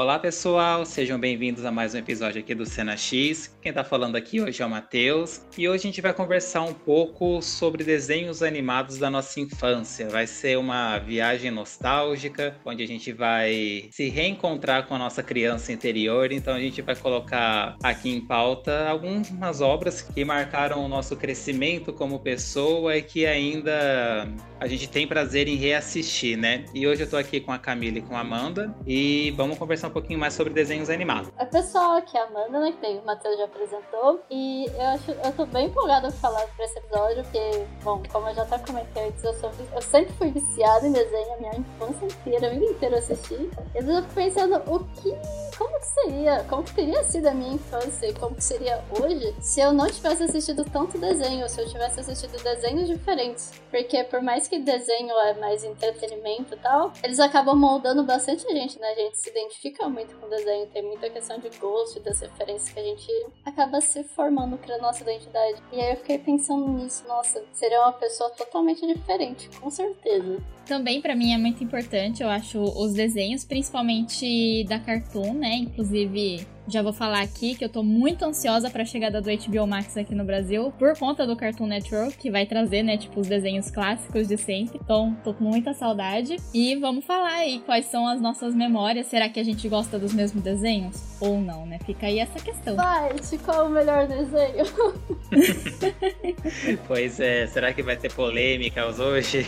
Olá pessoal, sejam bem-vindos a mais um episódio aqui do Cena X. Quem tá falando aqui hoje é o Matheus e hoje a gente vai conversar um pouco sobre desenhos animados da nossa infância. Vai ser uma viagem nostálgica, onde a gente vai se reencontrar com a nossa criança interior. Então a gente vai colocar aqui em pauta algumas obras que marcaram o nosso crescimento como pessoa e que ainda a gente tem prazer em reassistir, né? E hoje eu tô aqui com a Camila e com a Amanda e vamos conversar um pouquinho mais sobre desenhos animados. Oi, pessoal, aqui é a Amanda, né? Que o Matheus já apresentou. E eu acho, eu tô bem empolgada pra falar pra esse episódio, porque, bom, como eu já até comentei antes, eu, sou, eu sempre fui viciada em desenho, a minha infância inteira, a vida inteira eu assisti. Eu fico pensando o que. Como que seria? Como que teria sido a minha infância e como que seria hoje se eu não tivesse assistido tanto desenho, se eu tivesse assistido desenhos diferentes? Porque por mais que desenho é mais entretenimento e tal, eles acabam moldando bastante a gente, né? A gente se identifica muito com desenho, tem muita questão de gosto das referências que a gente acaba se formando para nossa identidade. E aí eu fiquei pensando nisso, nossa, seria uma pessoa totalmente diferente, com certeza. Também para mim é muito importante, eu acho, os desenhos, principalmente da Cartoon, né? Inclusive já vou falar aqui que eu tô muito ansiosa para a chegada do HBO Max aqui no Brasil, por conta do Cartoon Network, que vai trazer, né, tipo, os desenhos clássicos de sempre. Então, tô com muita saudade. E vamos falar aí quais são as nossas memórias. Será que a gente gosta dos mesmos desenhos? Ou não, né? Fica aí essa questão. Vai, qual é o melhor desenho? pois é, será que vai ter polêmicas hoje?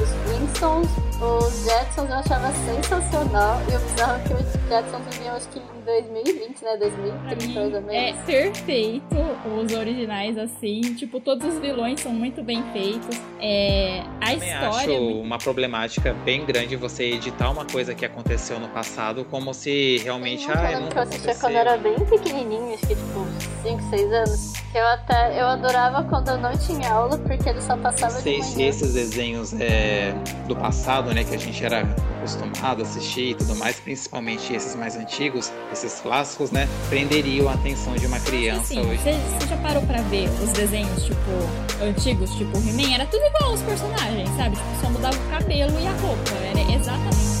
Os Flintstones os Jetsons eu achava sensacional. E o bizarro que os Jetsons vinham acho que em 2020, né? 2030 mais ou menos. É perfeito os originais, assim. Tipo, todos os vilões são muito bem feitos. É, a eu história. acho é muito... uma problemática bem grande você editar uma coisa que aconteceu no passado como se realmente. Ah, eu nunca que eu assistia quando eu era bem pequenininho, acho que tipo 5, 6 anos. Que eu até eu adorava quando eu não tinha aula, porque ele só passava Não sei de se manhã. esses desenhos é, do passado, né, que a gente era acostumado a assistir e tudo mais, principalmente esses mais antigos, esses clássicos, né, prenderiam a atenção de uma criança Assim, hoje. você, já parou pra ver os desenhos, tipo, antigos, tipo He-Man? Era tudo igual os personagens, sabe? Tipo, só mudava o cabelo e a roupa. Era exatamente.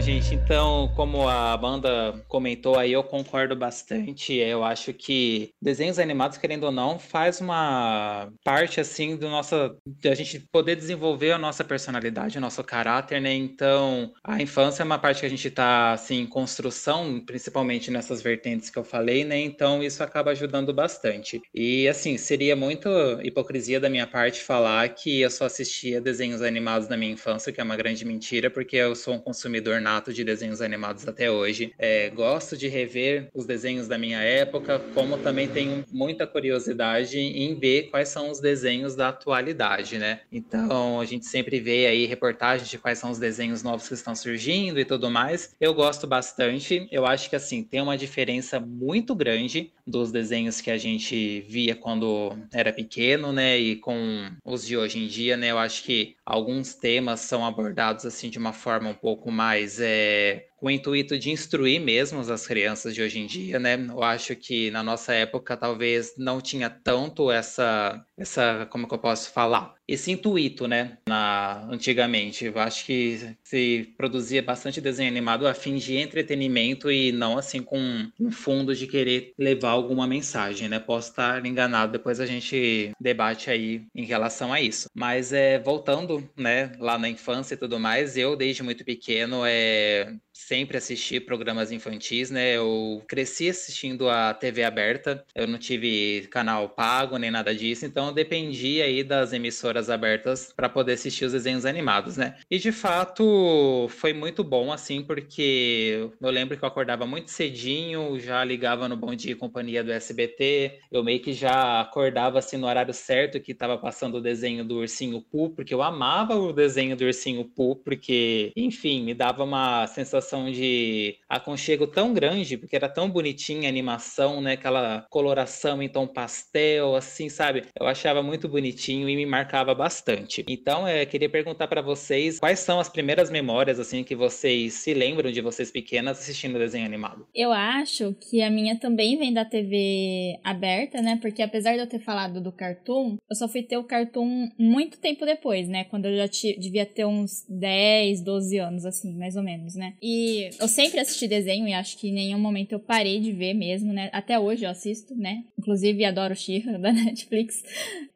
Gente, então, como a Amanda comentou aí, eu concordo bastante. Eu acho que desenhos animados, querendo ou não, faz uma parte assim do nosso, da gente poder desenvolver a nossa personalidade, o nosso caráter, né? Então, a infância é uma parte que a gente está assim em construção, principalmente nessas vertentes que eu falei, né? Então, isso acaba ajudando bastante. E assim, seria muito hipocrisia da minha parte falar que eu só assistia desenhos animados na minha infância, que é uma grande mentira, porque eu sou um consumidor de desenhos animados até hoje. É, gosto de rever os desenhos da minha época, como também tenho muita curiosidade em ver quais são os desenhos da atualidade, né? Então a gente sempre vê aí reportagens de quais são os desenhos novos que estão surgindo e tudo mais. Eu gosto bastante. Eu acho que assim tem uma diferença muito grande dos desenhos que a gente via quando era pequeno, né? E com os de hoje em dia, né? Eu acho que alguns temas são abordados assim de uma forma um pouco mais é, com o intuito de instruir mesmo as crianças de hoje em dia, né? Eu acho que na nossa época talvez não tinha tanto essa, essa, como que eu posso falar? Esse intuito, né? Na, antigamente, eu acho que se produzia bastante desenho animado a fim de entretenimento e não assim com um fundo de querer levar alguma mensagem, né? Posso estar enganado, depois a gente debate aí em relação a isso. Mas é voltando, né? Lá na infância e tudo mais, eu desde muito pequeno é sempre assisti programas infantis, né? Eu cresci assistindo a TV aberta, eu não tive canal pago nem nada disso, então eu dependia aí das emissoras abertas para poder assistir os desenhos animados, né? E de fato foi muito bom, assim, porque eu lembro que eu acordava muito cedinho, já ligava no Bom Dia e Companhia do SBT, eu meio que já acordava assim no horário certo que estava passando o desenho do Ursinho Pooh, porque eu amava o desenho do Ursinho Pooh, porque, enfim, me dava uma sensação sensação de aconchego tão grande, porque era tão bonitinha a animação, né? Aquela coloração em tom pastel, assim, sabe? Eu achava muito bonitinho e me marcava bastante. Então, eu queria perguntar para vocês quais são as primeiras memórias, assim, que vocês se lembram de vocês pequenas assistindo desenho animado. Eu acho que a minha também vem da TV aberta, né? Porque apesar de eu ter falado do Cartoon, eu só fui ter o Cartoon muito tempo depois, né? Quando eu já devia ter uns 10, 12 anos, assim, mais ou menos, né? E eu sempre assisti desenho e acho que em nenhum momento eu parei de ver mesmo, né? Até hoje eu assisto, né? Inclusive adoro She-Ra da Netflix.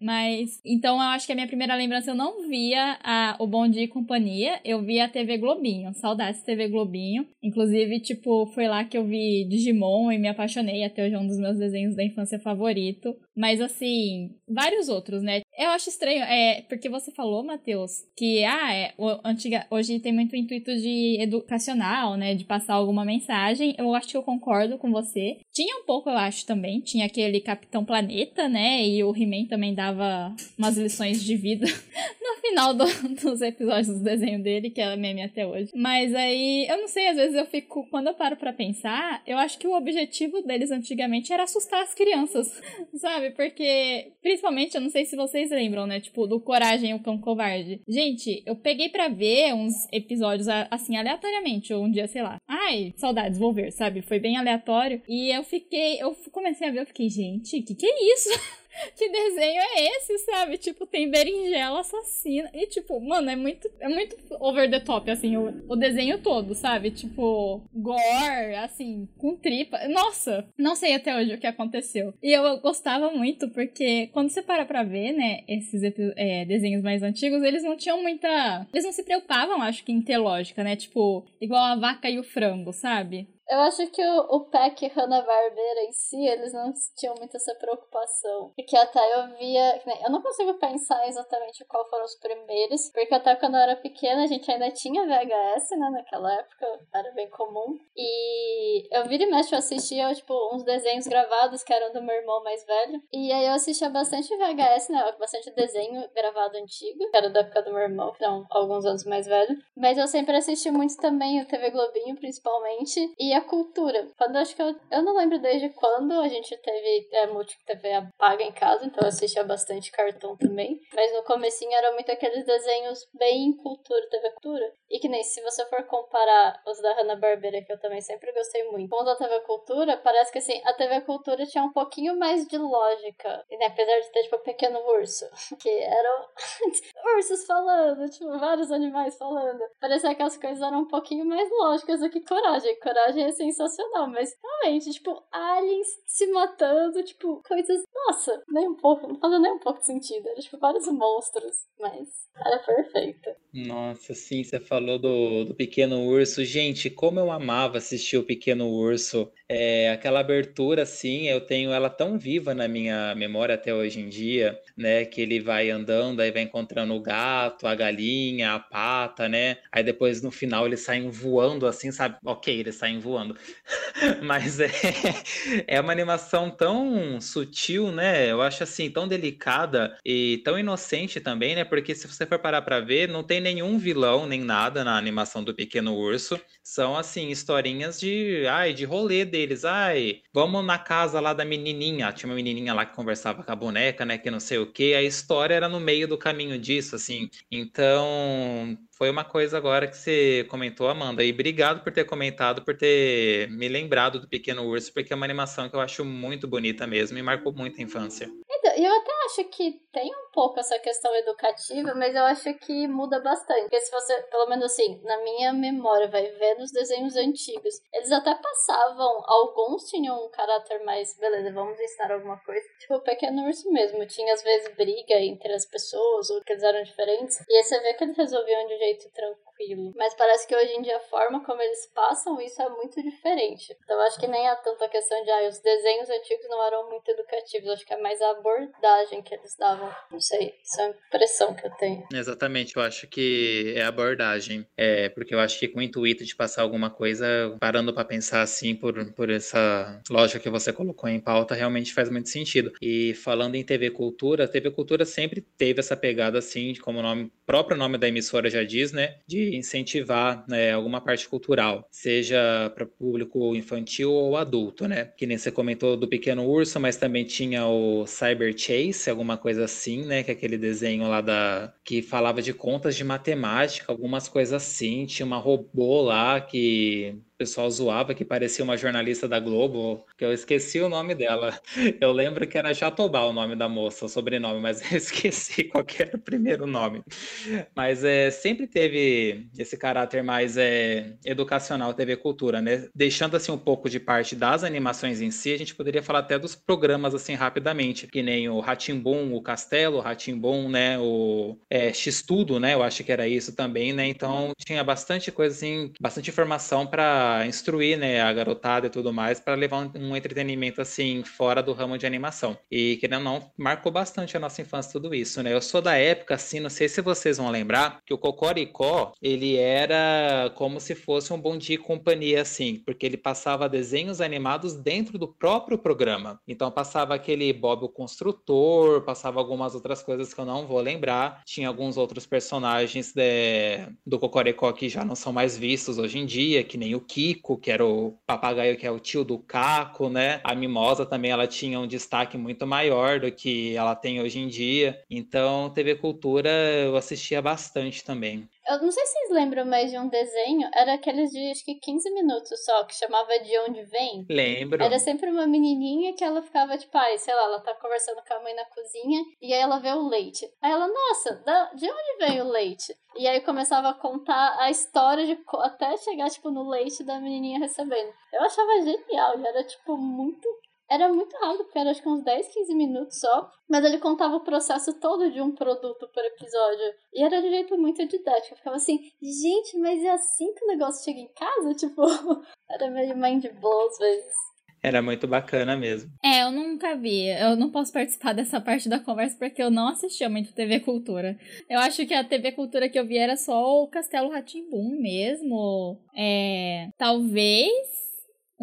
Mas, então eu acho que a minha primeira lembrança eu não via a, o Bom Dia e Companhia, eu via a TV Globinho. Saudades TV Globinho. Inclusive, tipo, foi lá que eu vi Digimon e me apaixonei. Até hoje é um dos meus desenhos da infância favorito. Mas, assim, vários outros, né? Eu acho estranho, é, porque você falou, Matheus, que, ah, é, o, antiga, hoje tem muito intuito de educacional, né? De passar alguma mensagem. Eu acho que eu concordo com você. Tinha um pouco, eu acho, também. Tinha aquele Capitão Planeta, né? E o He-Man também dava umas lições de vida no final do, dos episódios do desenho dele, que é meme até hoje. Mas aí, eu não sei, às vezes eu fico, quando eu paro pra pensar, eu acho que o objetivo deles antigamente era assustar as crianças, sabe? Porque, principalmente, eu não sei se vocês lembram, né? Tipo, do Coragem o Cão Covarde. Gente, eu peguei pra ver uns episódios assim, aleatoriamente, um dia, sei lá. Ai, saudades, vou ver, sabe? Foi bem aleatório. E eu fiquei, eu comecei a ver, eu fiquei, gente, que que é isso? que desenho é esse, sabe? Tipo, tem berinjela assassina. E, tipo, mano, é muito, é muito over the top, assim, o, o desenho todo, sabe? Tipo, gore, assim, com tripa. Nossa, não sei até hoje o que aconteceu. E eu gostava muito, porque quando você para pra ver, né, esses é, desenhos mais antigos, eles não tinham muita. Eles não se preocupavam, acho que, em ter lógica, né? Tipo, igual a vaca e o frango, sabe? Eu acho que o, o Peck Hanna-Barbera em si, eles não tinham muito essa preocupação. Porque até eu via... Eu não consigo pensar exatamente qual foram os primeiros, porque até quando eu era pequena a gente ainda tinha VHS, né? Naquela época, era bem comum. E eu vira e mexe, eu assistia, tipo, uns desenhos gravados que eram do meu irmão mais velho. E aí eu assistia bastante VHS, né? Bastante desenho gravado antigo, que era da época do meu irmão, que era alguns anos mais velho. Mas eu sempre assisti muito também o TV Globinho, principalmente. E a cultura. Quando acho que eu, eu não lembro desde quando a gente teve é, multi TV paga em casa, então eu assistia bastante cartão também. Mas no comecinho eram muito aqueles desenhos bem cultura, TV cultura. E que nem se você for comparar os da Hanna-Barbera, que eu também sempre gostei muito, com os da TV Cultura, parece que assim, a TV Cultura tinha um pouquinho mais de lógica. E, né, apesar de ter, tipo, Pequeno Urso, que eram ursos falando, tipo, vários animais falando. Parecia que as coisas eram um pouquinho mais lógicas do que Coragem. Coragem é sensacional, mas realmente, tipo, aliens se matando, tipo, coisas. Nossa, nem um pouco, não fazia nem um pouco de sentido. Era tipo vários monstros, mas era perfeito. Nossa, sim, você falou do, do Pequeno Urso. Gente, como eu amava assistir o Pequeno Urso. É, aquela abertura, assim, eu tenho ela tão viva na minha memória até hoje em dia, né? Que ele vai andando, aí vai encontrando o gato, a galinha, a pata, né? Aí depois no final eles saem voando, assim, sabe? Ok, eles saem voando. Mas é, é uma animação tão sutil, né? Eu acho assim, tão delicada e tão inocente também, né? Porque se você for parar pra ver, não tem nenhum vilão nem nada na animação do Pequeno Urso. São, assim, historinhas de, ai, de rolê deles. Ai, vamos na casa lá da menininha. Tinha uma menininha lá que conversava com a boneca, né? Que não sei o que. A história era no meio do caminho disso, assim. Então, foi uma coisa agora que você comentou, Amanda. E obrigado por ter comentado, por ter me lembrado do Pequeno Urso, porque é uma animação que eu acho muito bonita mesmo e marcou muito a infância. Então, eu até acho que tem um pouco essa questão educativa, mas eu acho que muda bastante. Porque se você, pelo menos assim, na minha memória, vai ver nos desenhos antigos, eles até passavam, alguns tinham um caráter mais, beleza, vamos ensinar alguma coisa. Tipo, o Pequeno Urso mesmo, tinha às vezes briga entre as pessoas, ou que eles eram diferentes, e aí você vê que eles resolviam de jeito tranquilo. Mas parece que hoje em dia a forma como eles passam isso é muito diferente. Então acho que nem há tanta questão de, ah, os desenhos antigos não eram muito educativos, acho que é mais a abordagem que eles davam. Não sei, essa é a impressão que eu tenho. Exatamente, eu acho que é a abordagem. É, porque eu acho que com o intuito de passar alguma coisa, parando para pensar assim por, por essa lógica que você colocou em pauta, realmente faz muito sentido. E falando em TV Cultura, a TV Cultura sempre teve essa pegada assim, como o nome, próprio nome da emissora já diz, né, de incentivar né, alguma parte cultural, seja para público infantil ou adulto, né? Que nem você comentou do Pequeno Urso, mas também tinha o Cyber Chase, alguma coisa assim, né? Que é aquele desenho lá da que falava de contas de matemática, algumas coisas assim. Tinha uma robô lá que o pessoal zoava que parecia uma jornalista da Globo, que eu esqueci o nome dela. Eu lembro que era Jatobá o nome da moça, o sobrenome, mas eu esqueci qual era o primeiro nome. Mas é, sempre teve esse caráter mais é, educacional, TV Cultura, né? Deixando assim um pouco de parte das animações em si, a gente poderia falar até dos programas assim rapidamente, que nem o Ratimbum, o Castelo, o Ratimbum, né? O é, X-Tudo, né? Eu acho que era isso também, né? Então tinha bastante coisa assim, bastante informação para instruir né, a garotada e tudo mais, para levar um, um, entretenimento assim fora do ramo de animação. E querendo ou não, marcou bastante a nossa infância tudo isso, né? Eu sou da época, assim, não sei se vocês vão lembrar, que o Cocoricó, ele era como se fosse um bom dia e companhia, assim, porque ele passava desenhos animados dentro do próprio programa. Então passava aquele Bob o Construtor, passava algumas outras coisas que eu não vou lembrar. Tinha alguns outros personagens de, do Cocoricó que já não são mais vistos hoje em dia, que nem o Kiko, que era o papagaio que é o tio do Caco, né? A Mimosa também ela tinha um destaque muito maior do que ela tem hoje em dia. Então, TV Cultura eu assistia bastante também. Eu não sei se vocês lembram mais de um desenho, era aqueles de acho que 15 minutos só, que chamava De Onde Vem. Lembro. Era sempre uma menininha que ela ficava tipo, ai, sei lá, ela tá conversando com a mãe na cozinha e aí ela vê o leite. Aí ela, nossa, de onde vem o leite? E aí começava a contar a história de até chegar, tipo, no leite da menininha recebendo. Eu achava genial, e era, tipo, muito era muito rápido, porque era acho que uns 10, 15 minutos só. Mas ele contava o processo todo de um produto por episódio. E era de jeito muito didático. Eu ficava assim, gente, mas é assim que o negócio chega em casa? Tipo, era meio mind blow às vezes. Era muito bacana mesmo. É, eu nunca vi. Eu não posso participar dessa parte da conversa porque eu não assistia muito TV Cultura. Eu acho que a TV Cultura que eu vi era só o Castelo Ratimbum mesmo. É, talvez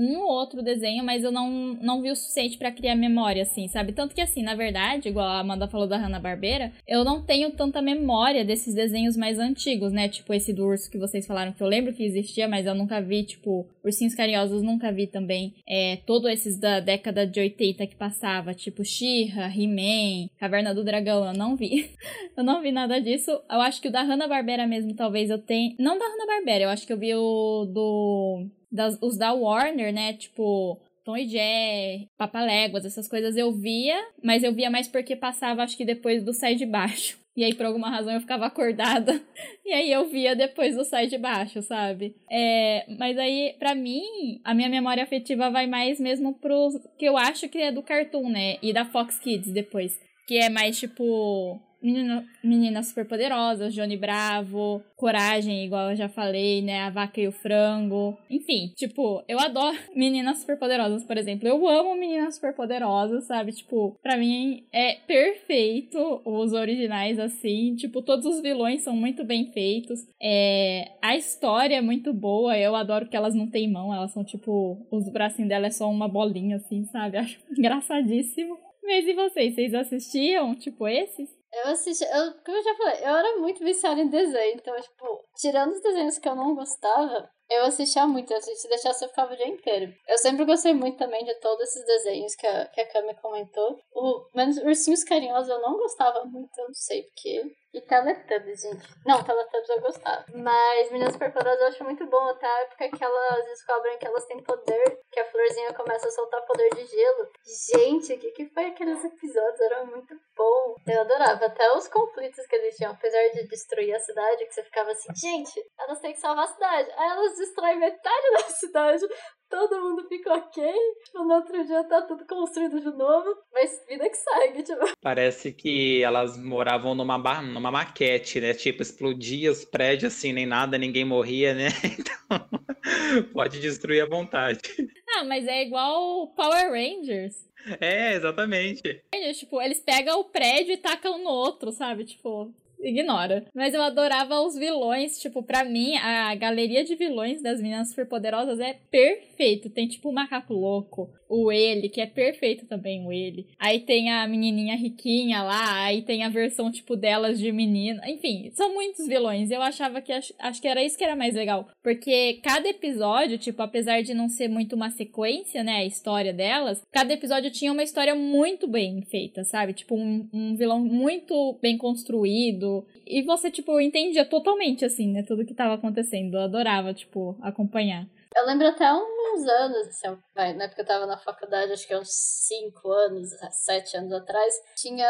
um ou outro desenho, mas eu não, não vi o suficiente para criar memória, assim, sabe? Tanto que, assim, na verdade, igual a Amanda falou da Hanna-Barbera, eu não tenho tanta memória desses desenhos mais antigos, né? Tipo esse do urso que vocês falaram, que eu lembro que existia, mas eu nunca vi, tipo, Ursinhos Carinhosos nunca vi também. É, todos esses da década de 80 que passava, tipo She-Ra, He-Man, Caverna do Dragão, eu não vi. eu não vi nada disso. Eu acho que o da Hanna-Barbera mesmo, talvez eu tenha... Não da Hanna-Barbera, eu acho que eu vi o do das, os da Warner, né? Tipo, Tom e Jerry, Papaléguas, essas coisas eu via, mas eu via mais porque passava, acho que depois do Sai de Baixo. E aí, por alguma razão, eu ficava acordada. E aí eu via depois do Sai de Baixo, sabe? É, mas aí, para mim, a minha memória afetiva vai mais mesmo pro que eu acho que é do Cartoon, né? E da Fox Kids depois. Que é mais tipo Menina, Meninas Superpoderosas, Johnny Bravo, Coragem, igual eu já falei, né? A Vaca e o Frango. Enfim, tipo, eu adoro Meninas Superpoderosas, por exemplo. Eu amo Meninas Superpoderosas, sabe? Tipo, pra mim é perfeito os originais, assim. Tipo, todos os vilões são muito bem feitos. É... A história é muito boa. Eu adoro que elas não têm mão, elas são tipo. Os bracinhos dela é só uma bolinha, assim, sabe? Acho engraçadíssimo. Mas e vocês? Vocês assistiam, tipo, esses? Eu assisti, eu, como eu já falei, eu era muito viciada em desenho, então, tipo, tirando os desenhos que eu não gostava, eu assistia muito, assim, se deixasse eu ficava o dia inteiro. Eu sempre gostei muito também de todos esses desenhos que a, que a Kami comentou. O, menos Ursinhos Carinhosos eu não gostava muito, eu não sei porque. E Teletubbies, gente. Não, Teletubbies eu gostava. Mas Meninas Superpoderosas eu acho muito bom até a época que elas descobrem que elas têm poder, que a florzinha começa a soltar poder de gelo. Gente, o que, que foi aqueles episódios? Era muito bom. Eu adorava. Até os conflitos que eles tinham, apesar de destruir a cidade, que você ficava assim, gente, elas têm que salvar a cidade. Aí elas destroem metade da cidade todo mundo fica ok. Tipo, no outro dia tá tudo construído de novo, mas vida que segue, tipo. Parece que elas moravam numa, numa maquete, né? Tipo, explodia os prédios assim, nem nada, ninguém morria, né? Então, pode destruir à vontade. Ah, mas é igual Power Rangers. É, exatamente. Tipo, eles pegam o prédio e tacam no outro, sabe? Tipo, ignora. Mas eu adorava os vilões. Tipo, pra mim, a galeria de vilões das meninas superpoderosas é perfeito. Tem, tipo, o macaco louco, o ele, que é perfeito também, o ele. Aí tem a menininha riquinha lá, aí tem a versão, tipo, delas de menina. Enfim, são muitos vilões. Eu achava que, acho, acho que era isso que era mais legal. Porque cada episódio, tipo, apesar de não ser muito uma sequência, né, a história delas, cada episódio tinha uma história muito bem feita, sabe? Tipo, um, um vilão muito bem construído, e você, tipo, entendia totalmente, assim, né? Tudo que tava acontecendo. Eu adorava, tipo, acompanhar. Eu lembro até uns anos, assim, na época eu tava na faculdade, acho que uns 5 anos, 7 anos atrás, tinha.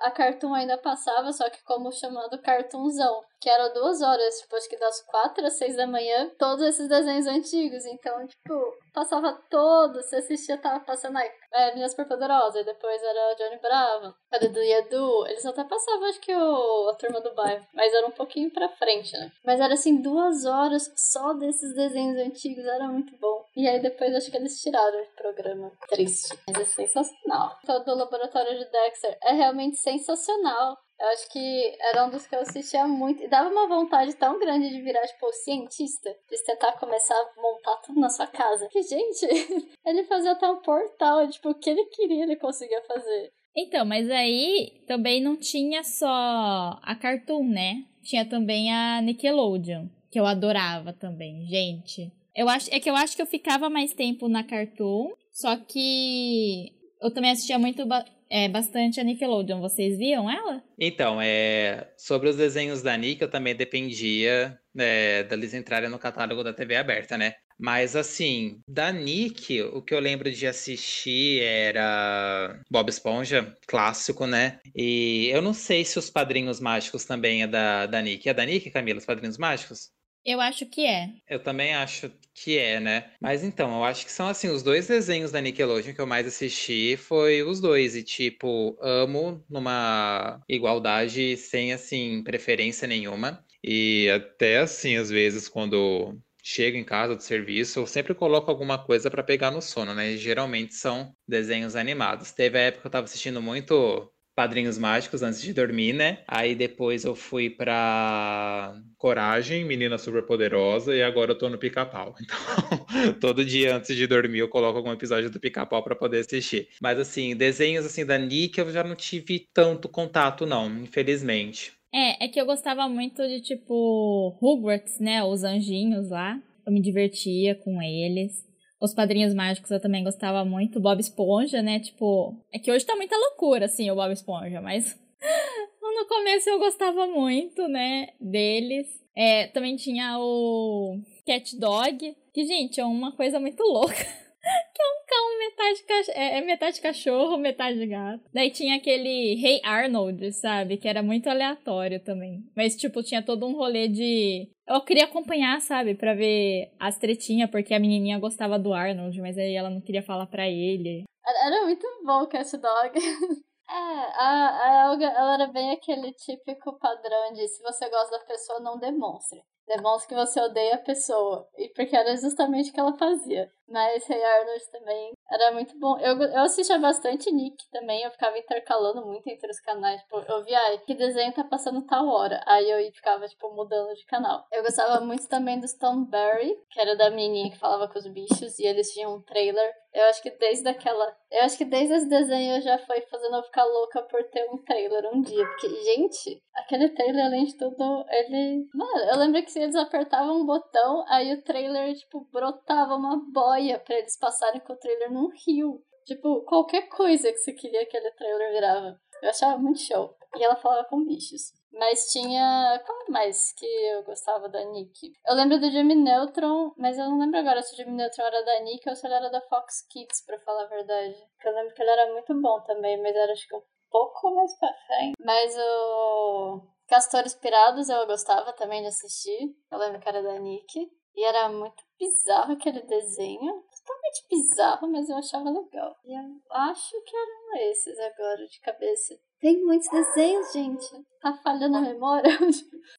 A Cartoon ainda passava, só que como chamando Cartoonzão que era duas horas, tipo, acho que das quatro às seis da manhã, todos esses desenhos antigos. Então, tipo, passava todo, você assistia, tava passando aí, é, Minha Superpoderosa, e depois era Johnny Bravo, a Dudu e Edu, eles até passavam, acho que o, a Turma do Bairro, mas era um pouquinho pra frente, né? Mas era assim, duas horas só desses desenhos antigos, era muito bom. E aí depois acho que eles tiraram o programa. Triste, mas é sensacional. Todo o laboratório de Dexter é realmente sensacional. Eu acho que era um dos que eu assistia muito. E dava uma vontade tão grande de virar, tipo, cientista. De tentar começar a montar tudo na sua casa. Que, gente, ele fazia até um portal. Tipo, o que ele queria, ele conseguia fazer. Então, mas aí também não tinha só a Cartoon, né? Tinha também a Nickelodeon, que eu adorava também, gente. Eu acho, é que eu acho que eu ficava mais tempo na Cartoon, só que eu também assistia muito é, bastante a Nickelodeon. Vocês viam ela? Então, é, sobre os desenhos da Nick, eu também dependia é, deles entrarem no catálogo da TV aberta, né? Mas assim, da Nick, o que eu lembro de assistir era Bob Esponja, clássico, né? E eu não sei se os Padrinhos Mágicos também é da, da Nick. É da Nick, Camila, os Padrinhos Mágicos? Eu acho que é. Eu também acho que é, né? Mas então, eu acho que são assim, os dois desenhos da Nickelodeon que eu mais assisti foi os dois. E, tipo, amo numa igualdade sem, assim, preferência nenhuma. E até assim, às vezes, quando chego em casa do serviço, eu sempre coloco alguma coisa para pegar no sono, né? E geralmente são desenhos animados. Teve a época que eu tava assistindo muito Padrinhos Mágicos antes de dormir, né? Aí depois eu fui pra Coragem, Menina Super Poderosa, e agora eu tô no Pica-Pau. Então, todo dia antes de dormir eu coloco algum episódio do Pica-Pau pra poder assistir. Mas assim, desenhos assim da Nick eu já não tive tanto contato, não, infelizmente. É, é que eu gostava muito de tipo Hogwarts, né? Os anjinhos lá. Eu me divertia com eles. Os Padrinhos Mágicos eu também gostava muito. Bob Esponja, né? Tipo, é que hoje tá muita loucura, assim, o Bob Esponja, mas no começo eu gostava muito, né? Deles. É, também tinha o Cat Dog, que, gente, é uma coisa muito louca. que é um cão metade, é, é, metade cachorro, metade gato. Daí tinha aquele Hey Arnold, sabe? Que era muito aleatório também. Mas, tipo, tinha todo um rolê de. Eu queria acompanhar, sabe? Pra ver as tretinhas, porque a menininha gostava do Arnold, mas aí ela não queria falar pra ele. Era muito bom o Cat Dog. É, a, a Elga, ela era bem aquele típico padrão de se você gosta da pessoa, não demonstre. Demonstre que você odeia a pessoa. E porque era justamente o que ela fazia. Mas Hey Arnold também era muito bom. Eu, eu assistia bastante Nick também. Eu ficava intercalando muito entre os canais. Tipo, eu via, que desenho tá passando tal hora. Aí eu ficava, tipo, mudando de canal. Eu gostava muito também do Stoneberry, que era da menininha que falava com os bichos. E eles tinham um trailer. Eu acho que desde aquela. Eu acho que desde esse desenho já foi fazendo eu ficar louca por ter um trailer um dia. Porque, gente, aquele trailer, além de tudo, ele. Mano, eu lembro que se eles apertavam um botão, aí o trailer, tipo, brotava uma boia boia para eles passarem com o trailer num rio. Tipo, qualquer coisa que você queria que aquele trailer virava. Eu achava muito show. E ela falava com bichos. Mas tinha. Qual mais que eu gostava da Nick? Eu lembro do Jimmy Neutron, mas eu não lembro agora se o Jimmy Neutron era da Nick ou se ele era da Fox Kids, pra falar a verdade. Porque eu lembro que ele era muito bom também, mas era acho que um pouco mais pra frente. Mas o. Castores Pirados eu gostava também de assistir. Eu lembro que era da Nick. E era muito bizarro aquele desenho. Totalmente bizarro, mas eu achava legal. E eu acho que eram esses agora de cabeça. Tem muitos desenhos, gente. Tá falhando a memória.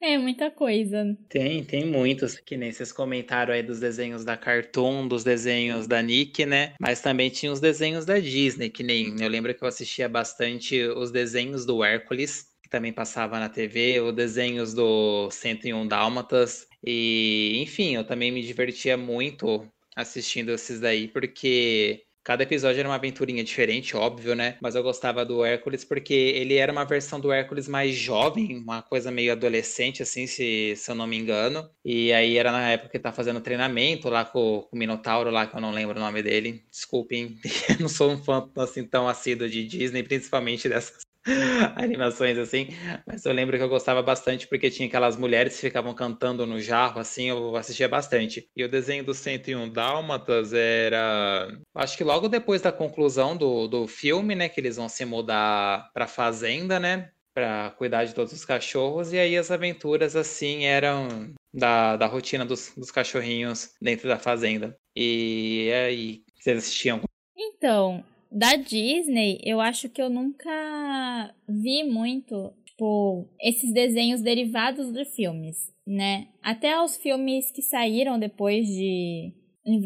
É muita coisa. Tem, tem muitos, que nem vocês comentaram aí dos desenhos da Cartoon, dos desenhos da Nick, né? Mas também tinha os desenhos da Disney, que nem eu lembro que eu assistia bastante os desenhos do Hércules, também passava na TV, os desenhos do 101 Dálmatas, e enfim, eu também me divertia muito assistindo esses daí, porque Cada episódio era uma aventurinha diferente, óbvio, né? Mas eu gostava do Hércules porque ele era uma versão do Hércules mais jovem, uma coisa meio adolescente, assim, se, se eu não me engano. E aí era na época que tá fazendo treinamento lá com, com, o Minotauro lá, que eu não lembro o nome dele. Desculpem, eu não sou um fã assim tão assíduo de Disney, principalmente dessas animações assim, mas eu lembro que eu gostava bastante porque tinha aquelas mulheres que ficavam cantando no jarro, assim, eu assistia bastante. E o desenho do 101 Dálmatas era. Acho que logo depois da conclusão do, do filme, né, que eles vão se mudar pra fazenda, né, pra cuidar de todos os cachorros, e aí as aventuras, assim, eram da, da rotina dos, dos cachorrinhos dentro da fazenda. E aí, vocês assistiam? Então, da Disney, eu acho que eu nunca vi muito, tipo, esses desenhos derivados de filmes, né? Até os filmes que saíram depois de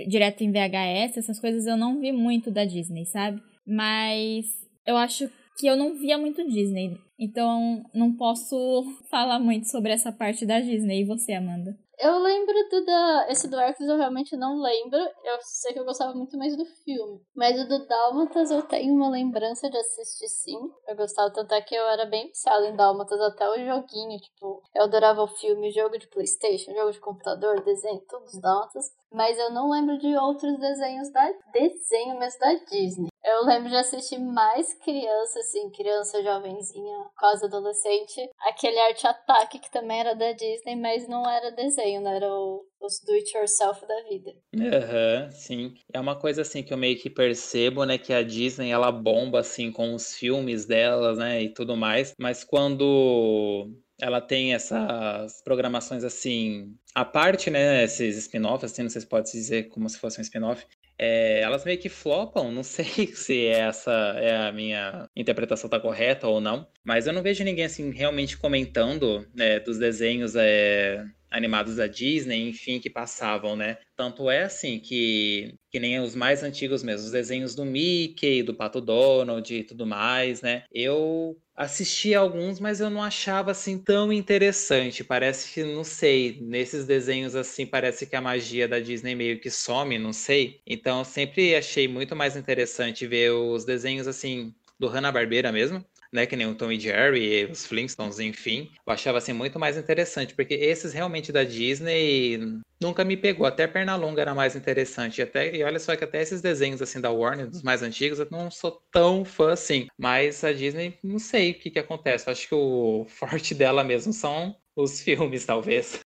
direto em VHS, essas coisas eu não vi muito da Disney, sabe? Mas eu acho que eu não via muito Disney. Então não posso falar muito sobre essa parte da Disney. E você, Amanda? Eu lembro do da. Esse do Hércules eu realmente não lembro. Eu sei que eu gostava muito mais do filme. Mas o do Dálmatas eu tenho uma lembrança de assistir sim. Eu gostava tanto é que eu era bem viciada em Dálmatas até o joguinho. Tipo, eu adorava o filme, jogo de Playstation, jogo de computador, desenho, tudo os Dálmatas. Mas eu não lembro de outros desenhos da. Desenho mesmo da Disney. Eu lembro de assistir mais criança, assim, criança jovenzinha, quase adolescente. Aquele Arte Ataque, que também era da Disney, mas não era desenho, né? Era o, os do it yourself da vida. Aham, uhum, sim. É uma coisa assim que eu meio que percebo, né, que a Disney ela bomba assim com os filmes delas, né, e tudo mais, mas quando ela tem essas programações assim, a parte, né, esses spin-offs, assim, não sei se pode dizer como se fosse um spin-off, é, elas meio que flopam, não sei se essa é a minha interpretação tá correta ou não, mas eu não vejo ninguém assim realmente comentando né, dos desenhos é, animados da Disney, enfim, que passavam, né? Tanto é assim que, que nem os mais antigos mesmo, os desenhos do Mickey, do Pato Donald e tudo mais, né? Eu assisti alguns, mas eu não achava assim tão interessante. Parece que, não sei, nesses desenhos assim, parece que a magia da Disney meio que some, não sei. Então sempre achei muito mais interessante ver os desenhos assim do Hanna-Barbera mesmo, né, que nem o Tom e Jerry, os Flintstones, enfim. Eu achava assim muito mais interessante, porque esses realmente da Disney nunca me pegou. Até Pernalonga era mais interessante. E, até, e olha só que até esses desenhos assim da Warner, dos mais antigos, eu não sou tão fã assim. Mas a Disney, não sei o que que acontece. Eu acho que o forte dela mesmo são os filmes, talvez.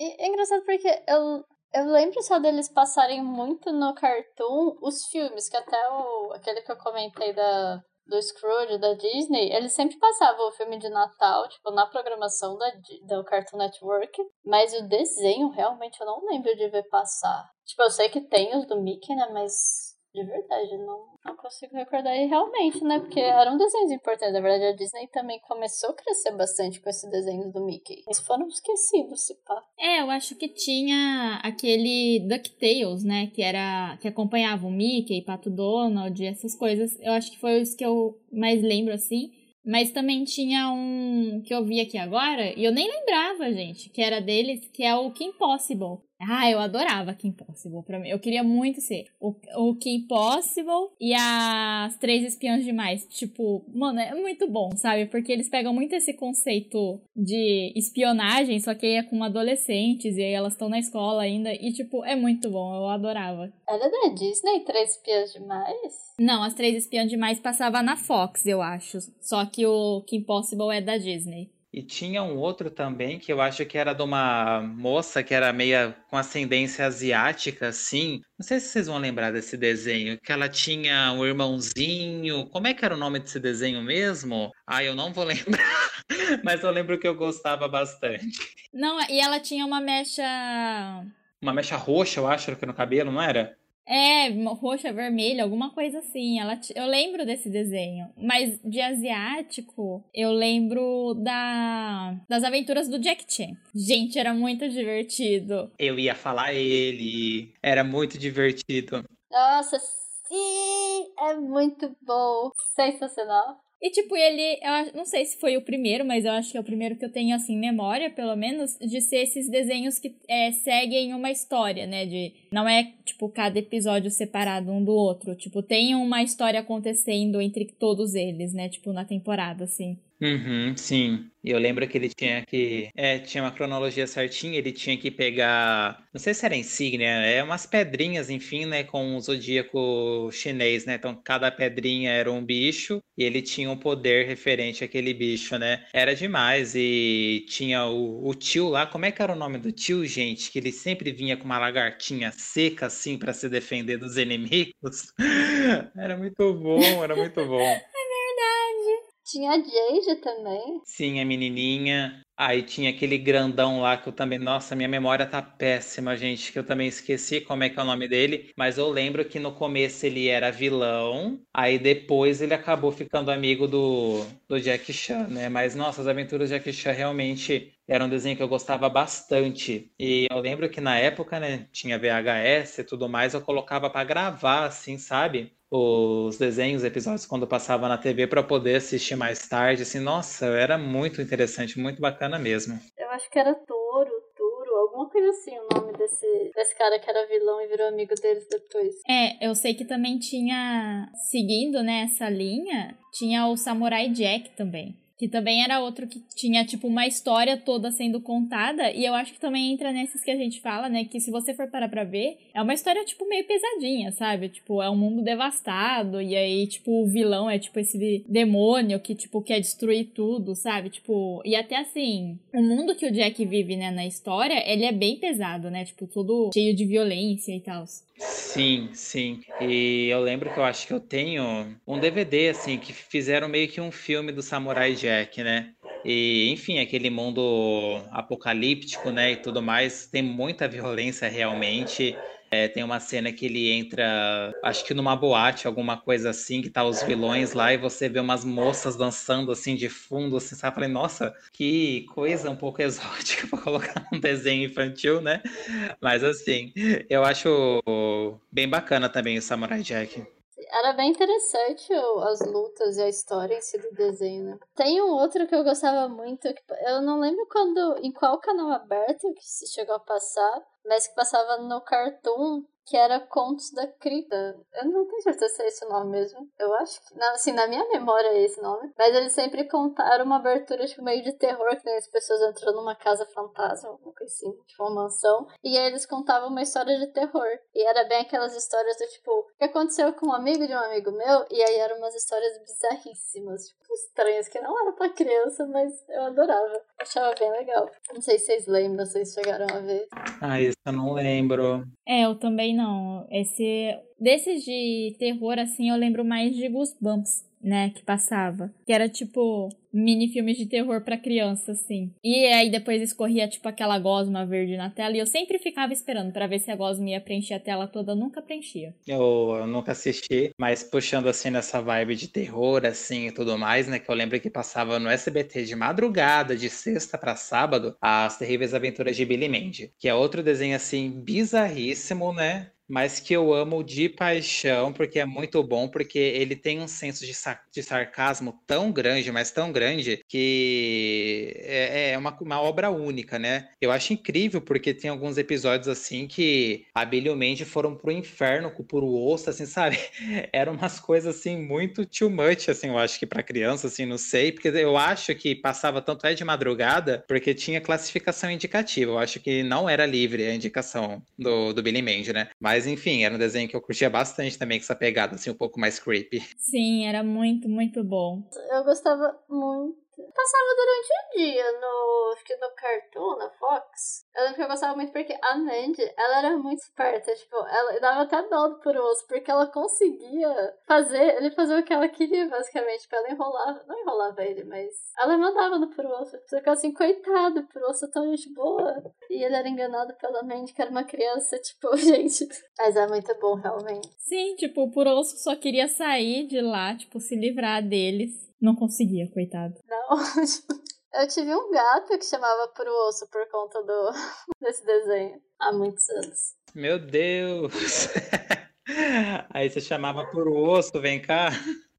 É, é engraçado porque eu, eu lembro só deles passarem muito no cartoon os filmes, que até o, aquele que eu comentei da do Scrooge, da Disney, eles sempre passavam o filme de Natal, tipo, na programação da, do Cartoon Network, mas o desenho, realmente, eu não lembro de ver passar. Tipo, eu sei que tem os do Mickey, né, mas de verdade, não, não consigo recordar. E realmente, né? Porque eram desenhos importantes. Na verdade, a Disney também começou a crescer bastante com esses desenhos do Mickey. Eles foram esquecidos, se pá. É, eu acho que tinha aquele DuckTales, né? Que era. que acompanhava o Mickey, Pato Donald, essas coisas. Eu acho que foi os que eu mais lembro, assim. Mas também tinha um que eu vi aqui agora, e eu nem lembrava, gente, que era deles, que é o Kim Possible. Ah, eu adorava Kim Possible pra mim. Eu queria muito ser o, o Kim Possible e as Três Espiãs Demais. Tipo, mano, é muito bom, sabe? Porque eles pegam muito esse conceito de espionagem, só que aí é com adolescentes e aí elas estão na escola ainda. E, tipo, é muito bom. Eu adorava. Era da Disney, Três Espiãs Demais? Não, as Três Espiãs Demais passava na Fox, eu acho. Só que o Kim Possible é da Disney. E tinha um outro também que eu acho que era de uma moça que era meia com ascendência asiática, assim. Não sei se vocês vão lembrar desse desenho, que ela tinha um irmãozinho. Como é que era o nome desse desenho mesmo? Ah, eu não vou lembrar, mas eu lembro que eu gostava bastante. Não, e ela tinha uma mecha. Uma mecha roxa, eu acho, que no cabelo, não era? É, roxa, vermelha, alguma coisa assim. Ela, eu lembro desse desenho. Mas de asiático, eu lembro da das aventuras do Jack Chan. Gente, era muito divertido. Eu ia falar ele. Era muito divertido. Nossa, sim! É muito bom. Sensacional. E, tipo, ele, eu não sei se foi o primeiro, mas eu acho que é o primeiro que eu tenho, assim, memória, pelo menos, de ser esses desenhos que é, seguem uma história, né? De, não é, tipo, cada episódio separado um do outro. Tipo, tem uma história acontecendo entre todos eles, né? Tipo, na temporada, assim. Uhum, sim. Eu lembro que ele tinha que. É, tinha uma cronologia certinha, ele tinha que pegar. Não sei se era insígnia, é umas pedrinhas, enfim, né? Com o zodíaco chinês, né? Então cada pedrinha era um bicho e ele tinha um poder referente àquele bicho, né? Era demais. E tinha o, o tio lá, como é que era o nome do tio, gente? Que ele sempre vinha com uma lagartinha seca, assim, para se defender dos inimigos. era muito bom, era muito bom. Tinha a Jade também. Sim, a menininha. Aí tinha aquele grandão lá que eu também. Nossa, minha memória tá péssima, gente. Que eu também esqueci como é que é o nome dele. Mas eu lembro que no começo ele era vilão. Aí depois ele acabou ficando amigo do, do Jack Chan, né? Mas nossa, as aventuras de Jack Chan realmente era um desenho que eu gostava bastante. E eu lembro que na época, né, tinha VHS e tudo mais, eu colocava para gravar, assim, sabe? Os desenhos, episódios quando passava na TV para poder assistir mais tarde, assim, nossa, era muito interessante, muito bacana mesmo. Eu acho que era Toro, Toro, alguma coisa assim, o nome desse, desse cara que era vilão e virou amigo deles depois. É, eu sei que também tinha, seguindo, né, essa linha, tinha o Samurai Jack também. Que também era outro que tinha, tipo, uma história toda sendo contada. E eu acho que também entra nesses que a gente fala, né? Que se você for parar pra ver, é uma história, tipo, meio pesadinha, sabe? Tipo, é um mundo devastado. E aí, tipo, o vilão é, tipo, esse demônio que, tipo, quer destruir tudo, sabe? Tipo, e até assim, o mundo que o Jack vive, né, na história, ele é bem pesado, né? Tipo, todo cheio de violência e tal. Sim, sim. E eu lembro que eu acho que eu tenho um DVD, assim, que fizeram meio que um filme do Samurai Jack, né? E, enfim, aquele mundo apocalíptico, né, e tudo mais, tem muita violência realmente. É, tem uma cena que ele entra, acho que numa boate, alguma coisa assim, que tá os vilões lá e você vê umas moças dançando assim de fundo, assim, sabe? Falei, nossa, que coisa um pouco exótica para colocar num desenho infantil, né? Mas assim, eu acho bem bacana também o Samurai Jack. Era bem interessante as lutas e a história em si do desenho, né? Tem um outro que eu gostava muito, que eu não lembro quando, em qual canal aberto que se chegou a passar, mas que passava no Cartoon, que era Contos da Cripta. Eu não tenho certeza se é esse o nome mesmo. Eu acho que, não, assim, na minha memória é esse nome. Mas eles sempre contaram uma abertura, tipo, meio de terror, que as pessoas entram numa casa fantasma, alguma coisa assim, tipo, uma mansão. E aí eles contavam uma história de terror. E era bem aquelas histórias do tipo, o que aconteceu com um amigo de um amigo meu? E aí eram umas histórias bizarríssimas, tipo, estranhas, que não era pra criança, mas eu adorava. Achava bem legal. Não sei se vocês lembram, se vocês chegaram a ver. Ah, isso eu não lembro. É, eu também não. Esse. Desses de terror, assim, eu lembro mais de Goosebumps né, que passava. Que era tipo mini filmes de terror para criança, assim. E aí depois escorria tipo aquela gosma verde na tela e eu sempre ficava esperando para ver se a gosma ia preencher a tela toda, nunca preenchia. Eu, eu, nunca assisti, mas puxando assim nessa vibe de terror assim e tudo mais, né, que eu lembro que passava no SBT de madrugada, de sexta para sábado, As Terríveis Aventuras de Billy Mandy, que é outro desenho assim bizarríssimo, né? Mas que eu amo de paixão, porque é muito bom, porque ele tem um senso de, sa de sarcasmo tão grande, mas tão grande, que é, é uma, uma, obra única, né? Eu acho incrível, porque tem alguns episódios assim que a Billy Mandy foram pro inferno com o osso, assim, sabe? Eram umas coisas assim muito too much, assim, eu acho que para criança, assim, não sei, porque eu acho que passava tanto é de madrugada, porque tinha classificação indicativa. Eu acho que não era livre a indicação do, do Billy Mandy, né? Mas mas enfim, era um desenho que eu curtia bastante também, com essa pegada assim, um pouco mais creepy. Sim, era muito, muito bom. Eu gostava muito. Passava durante o dia no. Acho que no Cartoon, na Fox. Eu lembro que eu gostava muito porque a Mandy, ela era muito esperta. Tipo, ela dava até dó do Puroso, porque ela conseguia fazer, ele fazer o que ela queria, basicamente. Tipo, ela enrolava, não enrolava ele, mas ela mandava no Puroso. Você ficava assim, coitado, Puroso tão gente boa. E ele era enganado pela Mandy, que era uma criança, tipo, gente. Mas é muito bom, realmente. Sim, tipo, o Puroso só queria sair de lá, tipo, se livrar deles. Não conseguia, coitado. Não, tipo. Eu tive um gato que chamava Pro Osso por conta do, desse desenho há muitos anos. Meu Deus! Aí você chamava por osso, vem cá.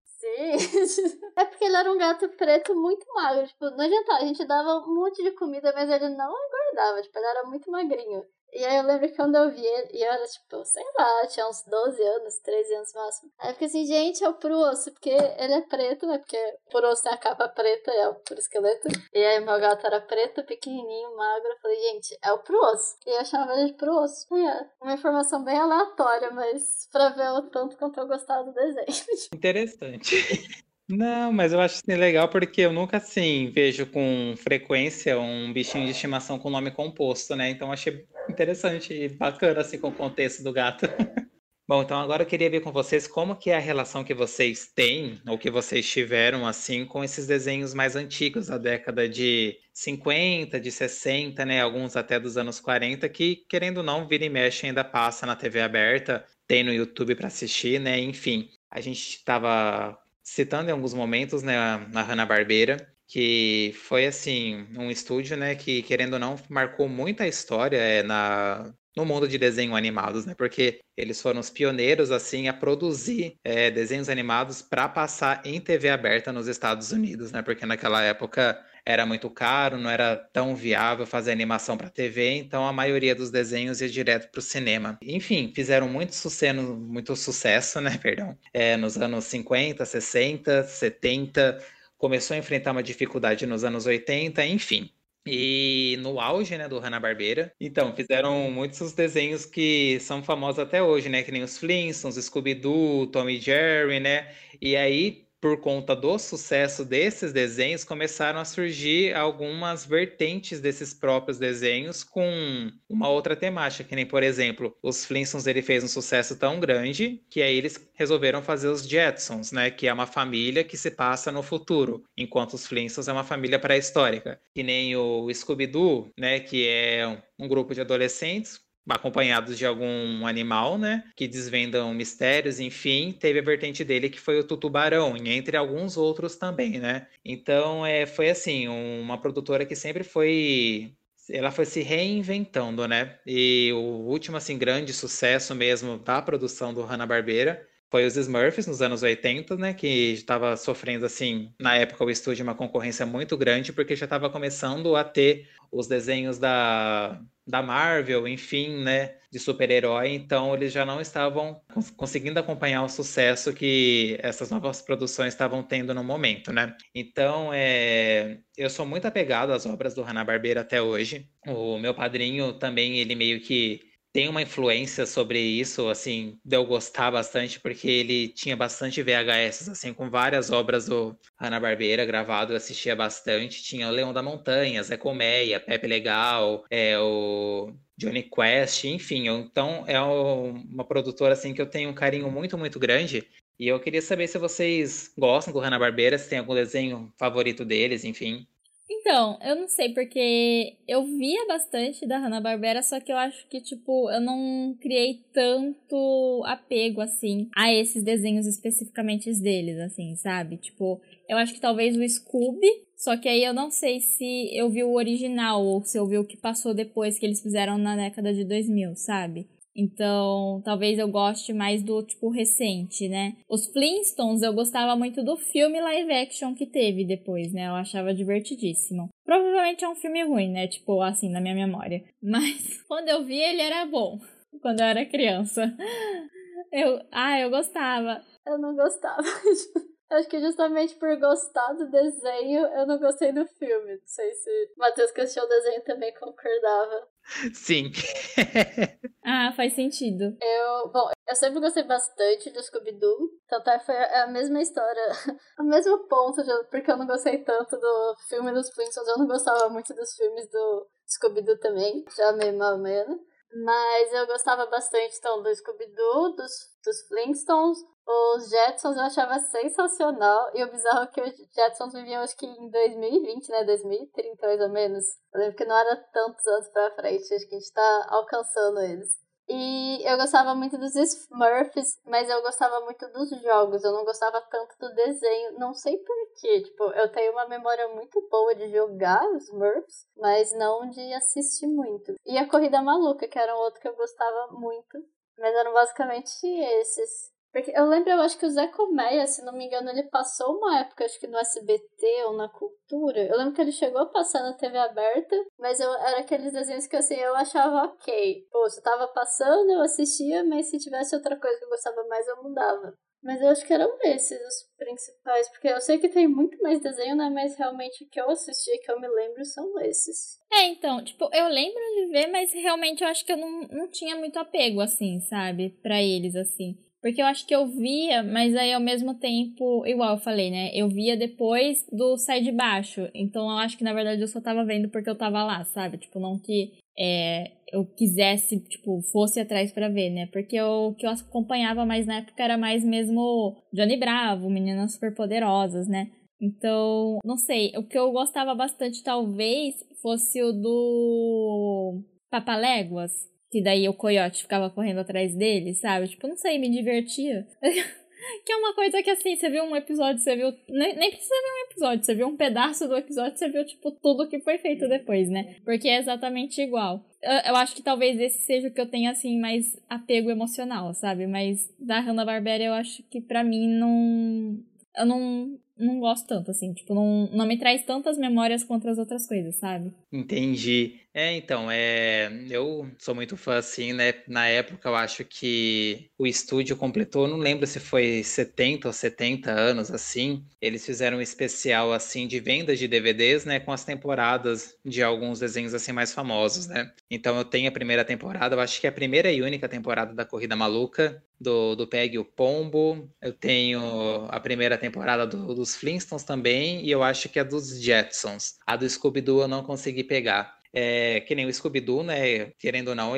Sim. É porque ele era um gato preto muito magro. Tipo, não adiantava. A gente dava um monte de comida, mas ele não engordava. Tipo, ele era muito magrinho. E aí eu lembro que quando eu vi ele, e eu era tipo, sei lá, tinha uns 12 anos, 13 anos máximo. Aí eu fiquei assim, gente, é o Puro-Osso, porque ele é preto, né? Porque o tem a capa preta, é o Puro Esqueleto. E aí meu gato era preto, pequenininho, magro. Eu falei, gente, é o Puro-Osso. E eu chamava ele de Puro-Osso. É, uma informação bem aleatória, mas pra ver o tanto quanto eu gostava do desenho. Interessante. Não, mas eu acho assim legal porque eu nunca assim vejo com frequência um bichinho de estimação com nome composto, né? Então achei interessante e bacana assim com o contexto do gato. Bom, então agora eu queria ver com vocês como que é a relação que vocês têm ou que vocês tiveram assim com esses desenhos mais antigos da década de 50, de 60, né, alguns até dos anos 40 que querendo ou não vira e mexe ainda passa na TV aberta, tem no YouTube para assistir, né? Enfim, a gente estava citando em alguns momentos, né, a Hanna-Barbera, que foi, assim, um estúdio, né, que, querendo ou não, marcou muita história é, na, no mundo de desenho animados, né, porque eles foram os pioneiros, assim, a produzir é, desenhos animados para passar em TV aberta nos Estados Unidos, né, porque naquela época era muito caro, não era tão viável fazer animação para TV, então a maioria dos desenhos ia direto para o cinema. Enfim, fizeram muito sucesso, muito sucesso, né, perdão, é, nos anos 50, 60, 70, começou a enfrentar uma dificuldade nos anos 80, enfim. E no auge, né, do Hanna-Barbera. Então, fizeram muitos desenhos que são famosos até hoje, né? Que nem os Flintstones, Scooby-Doo, Tom e Jerry, né? E aí, por conta do sucesso desses desenhos, começaram a surgir algumas vertentes desses próprios desenhos com uma outra temática, que nem, por exemplo, os Flintstones ele fez um sucesso tão grande que aí eles resolveram fazer os Jetsons, né, que é uma família que se passa no futuro, enquanto os Flintstones é uma família pré-histórica. Que nem o Scooby-Doo, né, que é um grupo de adolescentes acompanhados de algum animal, né? Que desvendam mistérios, enfim. Teve a vertente dele que foi o Tutubarão, e entre alguns outros também, né? Então, é, foi assim, uma produtora que sempre foi ela foi se reinventando, né? E o último assim grande sucesso mesmo da produção do Hanna-Barbera foi os Smurfs nos anos 80, né, que estava sofrendo assim, na época o estúdio uma concorrência muito grande porque já estava começando a ter os desenhos da, da Marvel, enfim, né, de super-herói, então eles já não estavam conseguindo acompanhar o sucesso que essas novas produções estavam tendo no momento, né? Então, é, eu sou muito apegado às obras do Hanna-Barbera até hoje. O meu padrinho também, ele meio que tem uma influência sobre isso, assim, de eu gostar bastante, porque ele tinha bastante VHS, assim, com várias obras do Hanna-Barbera gravado, eu assistia bastante. Tinha o Leão da Montanha, Zé Colmeia, Pepe Legal, é, o Johnny Quest, enfim. Então, é uma produtora, assim, que eu tenho um carinho muito, muito grande. E eu queria saber se vocês gostam do Hanna-Barbera, se tem algum desenho favorito deles, enfim. Então, eu não sei, porque eu via bastante da Hanna-Barbera, só que eu acho que, tipo, eu não criei tanto apego, assim, a esses desenhos especificamente deles, assim, sabe? Tipo, eu acho que talvez o Scooby, só que aí eu não sei se eu vi o original ou se eu vi o que passou depois que eles fizeram na década de 2000, sabe? Então, talvez eu goste mais do tipo recente, né? Os Flintstones eu gostava muito do filme live action que teve depois, né? Eu achava divertidíssimo. Provavelmente é um filme ruim, né? Tipo, assim, na minha memória. Mas quando eu vi, ele era bom. Quando eu era criança. Eu, ah, eu gostava. Eu não gostava. Acho que justamente por gostar do desenho, eu não gostei do filme. Não sei se o Matheus que assistiu o desenho também concordava. Sim. ah, faz sentido. Eu, bom, eu sempre gostei bastante do Scooby-Doo. Tanto é foi a mesma história, o mesmo ponto, porque eu não gostei tanto do filme dos Flintstones, eu não gostava muito dos filmes do Scooby-Doo também, já meio mal menos. Mas eu gostava bastante então do Scooby-Doo, dos, dos Flintstones, os Jetsons eu achava sensacional. E o bizarro é que os Jetsons viviam acho que em 2020, né? 2030 mais ou menos. Eu lembro que não era tantos anos pra frente, acho que a gente tá alcançando eles. E eu gostava muito dos Smurfs, mas eu gostava muito dos jogos. Eu não gostava tanto do desenho. Não sei porquê. Tipo, eu tenho uma memória muito boa de jogar os Smurfs, mas não de assistir muito. E a Corrida Maluca, que era um outro que eu gostava muito. Mas eram basicamente esses. Porque eu lembro, eu acho que o Zé Colmeia, se não me engano, ele passou uma época, acho que no SBT ou na Cultura. Eu lembro que ele chegou a passar na TV aberta, mas eu, era aqueles desenhos que assim, eu achava ok. Pô, se tava passando, eu assistia, mas se tivesse outra coisa que eu gostava mais, eu mudava. Mas eu acho que eram esses os principais, porque eu sei que tem muito mais desenho, né? Mas realmente o que eu assisti, que eu me lembro, são esses. É, então, tipo, eu lembro de ver, mas realmente eu acho que eu não, não tinha muito apego, assim, sabe? para eles, assim. Porque eu acho que eu via, mas aí ao mesmo tempo, igual eu falei, né? Eu via depois do Sai de Baixo. Então eu acho que na verdade eu só tava vendo porque eu tava lá, sabe? Tipo, não que é, eu quisesse, tipo, fosse atrás para ver, né? Porque o que eu acompanhava mais na época era mais mesmo Johnny Bravo, Meninas Superpoderosas, né? Então, não sei, o que eu gostava bastante talvez fosse o do Papaléguas, que daí o coiote ficava correndo atrás dele, sabe? Tipo, não sei, me divertia. que é uma coisa que assim, você viu um episódio, você viu. Nem, nem precisa ver um episódio, você viu um pedaço do episódio, você viu, tipo, tudo que foi feito depois, né? Porque é exatamente igual. Eu, eu acho que talvez esse seja o que eu tenha, assim, mais apego emocional, sabe? Mas da Hanna-Barbera eu acho que para mim não. Eu não, não gosto tanto, assim, tipo, não, não me traz tantas memórias quanto as outras coisas, sabe? Entendi. É, então, é, eu sou muito fã, assim, né? Na época eu acho que o estúdio completou, não lembro se foi 70 ou 70 anos, assim. Eles fizeram um especial, assim, de vendas de DVDs, né? Com as temporadas de alguns desenhos, assim, mais famosos, né? Então eu tenho a primeira temporada, eu acho que é a primeira e única temporada da Corrida Maluca, do, do Peg o Pombo. Eu tenho a primeira temporada do, dos Flintstones também, e eu acho que é dos Jetsons. A do Scooby-Doo eu não consegui pegar. É, que nem o Scooby-Doo, né? Querendo ou não,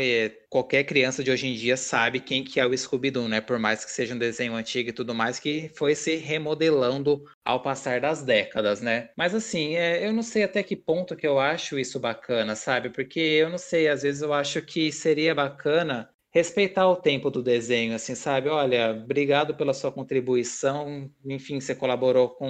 qualquer criança de hoje em dia sabe quem que é o Scooby-Doo, né? Por mais que seja um desenho antigo e tudo mais, que foi se remodelando ao passar das décadas, né? Mas assim, é, eu não sei até que ponto que eu acho isso bacana, sabe? Porque eu não sei, às vezes eu acho que seria bacana respeitar o tempo do desenho, assim, sabe? Olha, obrigado pela sua contribuição. Enfim, você colaborou com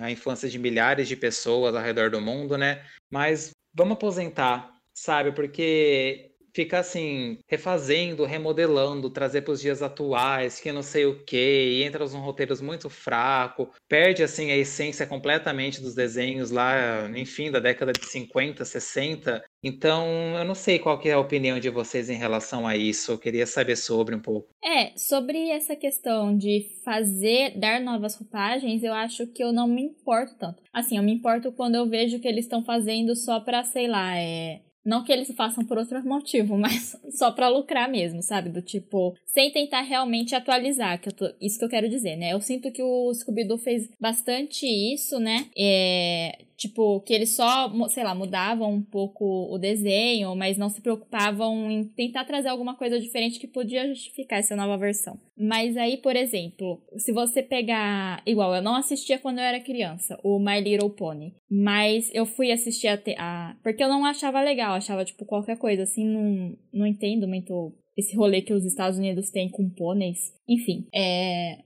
a infância de milhares de pessoas ao redor do mundo, né? Mas vamos aposentar, sabe? Porque ficar assim, refazendo, remodelando, trazer para os dias atuais, que não sei o que, e entra uns roteiros muito fraco, perde assim a essência completamente dos desenhos lá, enfim, da década de 50, 60. Então, eu não sei qual que é a opinião de vocês em relação a isso. Eu queria saber sobre um pouco. É, sobre essa questão de fazer, dar novas roupagens, eu acho que eu não me importo tanto. Assim, eu me importo quando eu vejo que eles estão fazendo só para, sei lá, é não que eles façam por outro motivo, mas só para lucrar mesmo, sabe? Do tipo, sem tentar realmente atualizar, que tô, isso que eu quero dizer, né? Eu sinto que o Scooby-Doo fez bastante isso, né? É, tipo, que eles só, sei lá, mudavam um pouco o desenho, mas não se preocupavam em tentar trazer alguma coisa diferente que podia justificar essa nova versão. Mas aí, por exemplo, se você pegar. Igual, eu não assistia quando eu era criança, o My Little Pony. Mas eu fui assistir a. a porque eu não achava legal, achava, tipo, qualquer coisa assim, não, não entendo muito esse rolê que os Estados Unidos têm com pôneis. Enfim, é...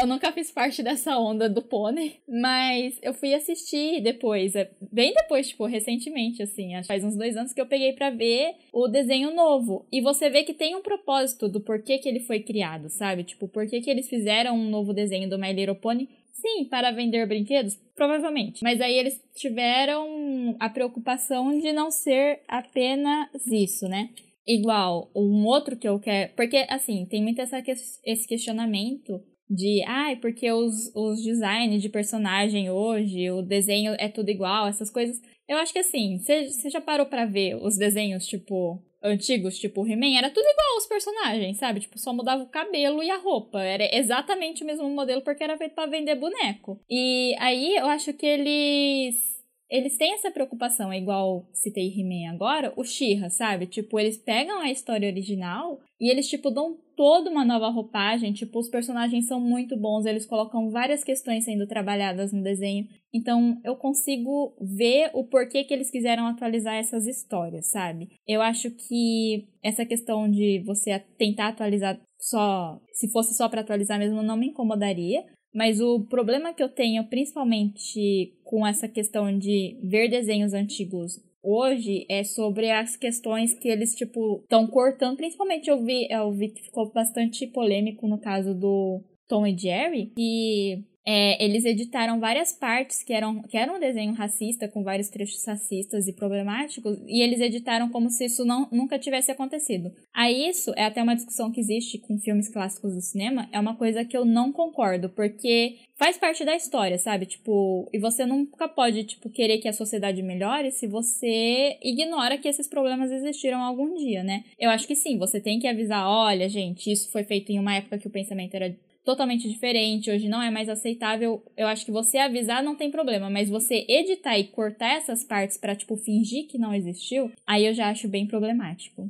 eu nunca fiz parte dessa onda do pônei, mas eu fui assistir depois, é, bem depois, tipo, recentemente, assim, faz uns dois anos que eu peguei para ver o desenho novo. E você vê que tem um propósito do porquê que ele foi criado, sabe? Tipo, por que eles fizeram um novo desenho do My Little Pony Sim, para vender brinquedos? Provavelmente. Mas aí eles tiveram a preocupação de não ser apenas isso, né? Igual, um outro que eu quero. Porque, assim, tem muito essa, esse questionamento de, ai, ah, porque os, os designs de personagem hoje, o desenho é tudo igual, essas coisas. Eu acho que assim, você já parou para ver os desenhos, tipo, antigos, tipo He-Man, era tudo igual os personagens, sabe? Tipo, só mudava o cabelo e a roupa. Era exatamente o mesmo modelo porque era feito para vender boneco. E aí eu acho que eles eles têm essa preocupação, é igual citei He-Man agora, o She-Ra, sabe? Tipo, eles pegam a história original e eles, tipo, dão toda uma nova roupagem. Tipo, os personagens são muito bons, eles colocam várias questões sendo trabalhadas no desenho. Então, eu consigo ver o porquê que eles quiseram atualizar essas histórias, sabe? Eu acho que essa questão de você tentar atualizar só, se fosse só para atualizar mesmo, não me incomodaria. Mas o problema que eu tenho, principalmente com essa questão de ver desenhos antigos hoje, é sobre as questões que eles, tipo, estão cortando. Principalmente eu vi, eu vi que ficou bastante polêmico no caso do Tom e Jerry, e é, eles editaram várias partes que eram, que eram um desenho racista, com vários trechos racistas e problemáticos, e eles editaram como se isso não, nunca tivesse acontecido. A isso é até uma discussão que existe com filmes clássicos do cinema, é uma coisa que eu não concordo, porque faz parte da história, sabe? Tipo, e você nunca pode, tipo, querer que a sociedade melhore se você ignora que esses problemas existiram algum dia, né? Eu acho que sim, você tem que avisar, olha, gente, isso foi feito em uma época que o pensamento era totalmente diferente, hoje não é mais aceitável, eu acho que você avisar não tem problema, mas você editar e cortar essas partes para tipo fingir que não existiu, aí eu já acho bem problemático.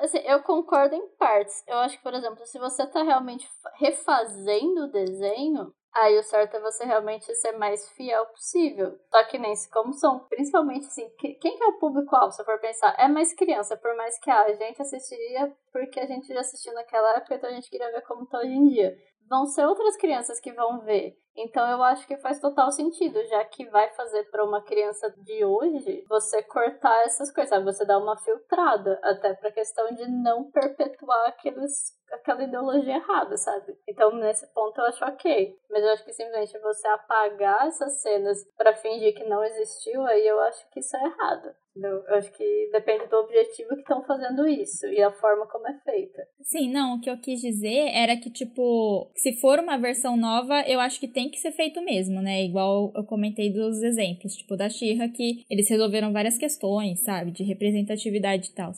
Assim, eu concordo em partes. Eu acho que, por exemplo, se você tá realmente refazendo o desenho, aí o certo é você realmente ser mais fiel possível. Só que nem se como são, principalmente assim, quem que é o público-alvo, se for pensar? É mais criança, por mais que ah, a gente assistiria porque a gente já assistiu naquela época, então a gente queria ver como tá hoje em dia vão ser outras crianças que vão ver. Então eu acho que faz total sentido, já que vai fazer para uma criança de hoje você cortar essas coisas, sabe? você dar uma filtrada, até para questão de não perpetuar aqueles, aquela ideologia errada, sabe? Então nesse ponto eu acho ok, mas eu acho que simplesmente você apagar essas cenas para fingir que não existiu, aí eu acho que isso é errado. Eu acho que depende do objetivo que estão fazendo isso e a forma como é feita. Sim, não, o que eu quis dizer era que, tipo, se for uma versão nova, eu acho que tem que ser feito mesmo, né? Igual eu comentei dos exemplos, tipo, da Xirra, que eles resolveram várias questões, sabe? De representatividade e tal.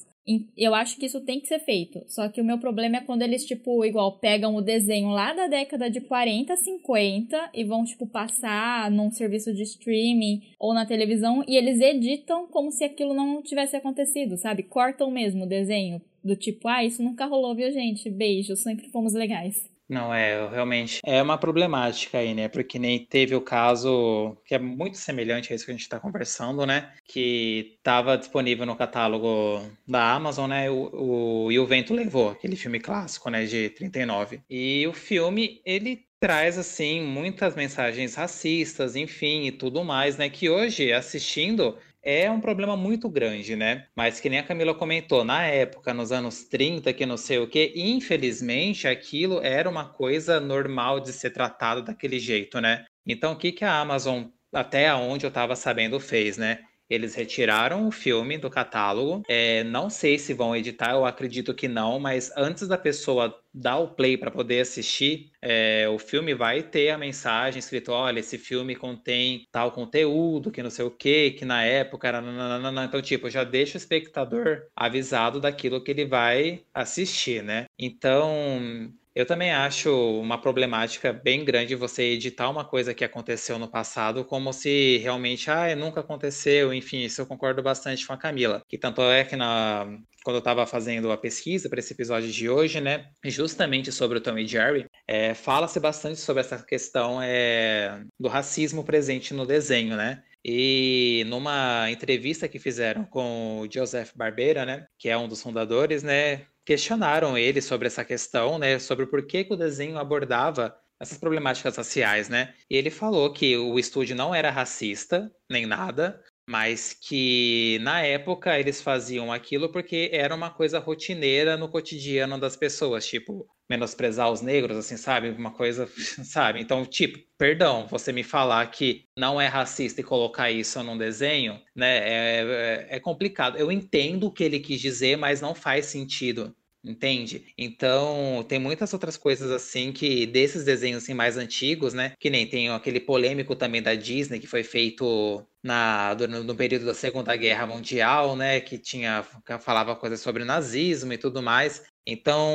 Eu acho que isso tem que ser feito. Só que o meu problema é quando eles, tipo, igual, pegam o desenho lá da década de 40, 50 e vão, tipo, passar num serviço de streaming ou na televisão e eles editam como se aquilo não tivesse acontecido, sabe? Cortam mesmo o desenho. Do tipo, ah, isso nunca rolou, viu, gente? Beijo, sempre fomos legais. Não, é, realmente é uma problemática aí, né? Porque nem teve o caso que é muito semelhante a isso que a gente está conversando, né? Que estava disponível no catálogo da Amazon, né? O, o, e o Vento Levou, aquele filme clássico, né? De 39. E o filme, ele traz assim muitas mensagens racistas, enfim, e tudo mais, né? Que hoje assistindo é um problema muito grande, né? Mas que nem a Camila comentou, na época, nos anos 30, que não sei o que, infelizmente aquilo era uma coisa normal de ser tratado daquele jeito, né? Então o que, que a Amazon, até onde eu estava sabendo, fez, né? Eles retiraram o filme do catálogo. É, não sei se vão editar, eu acredito que não, mas antes da pessoa dar o play para poder assistir, é, o filme vai ter a mensagem escrito: olha, esse filme contém tal conteúdo, que não sei o que, que na época era. Nananana. Então, tipo, já deixa o espectador avisado daquilo que ele vai assistir, né? Então, eu também acho uma problemática bem grande você editar uma coisa que aconteceu no passado como se realmente, ah, nunca aconteceu, enfim, isso eu concordo bastante com a Camila. Que tanto é que na, quando eu estava fazendo a pesquisa para esse episódio de hoje, né, justamente sobre o Tom e Jerry, é, fala-se bastante sobre essa questão é, do racismo presente no desenho, né? E numa entrevista que fizeram com o Joseph Barbera, né, que é um dos fundadores, né, questionaram ele sobre essa questão, né, sobre por que, que o desenho abordava essas problemáticas raciais, né? E ele falou que o estúdio não era racista, nem nada, mas que na época eles faziam aquilo porque era uma coisa rotineira no cotidiano das pessoas, tipo, menosprezar os negros, assim, sabe? Uma coisa, sabe? Então, tipo, perdão, você me falar que não é racista e colocar isso num desenho, né? É, é, é complicado. Eu entendo o que ele quis dizer, mas não faz sentido Entende? Então, tem muitas outras coisas assim que desses desenhos assim, mais antigos, né? Que nem tem aquele polêmico também da Disney que foi feito na, no, período da Segunda Guerra Mundial, né, que tinha falava coisas sobre nazismo e tudo mais. Então,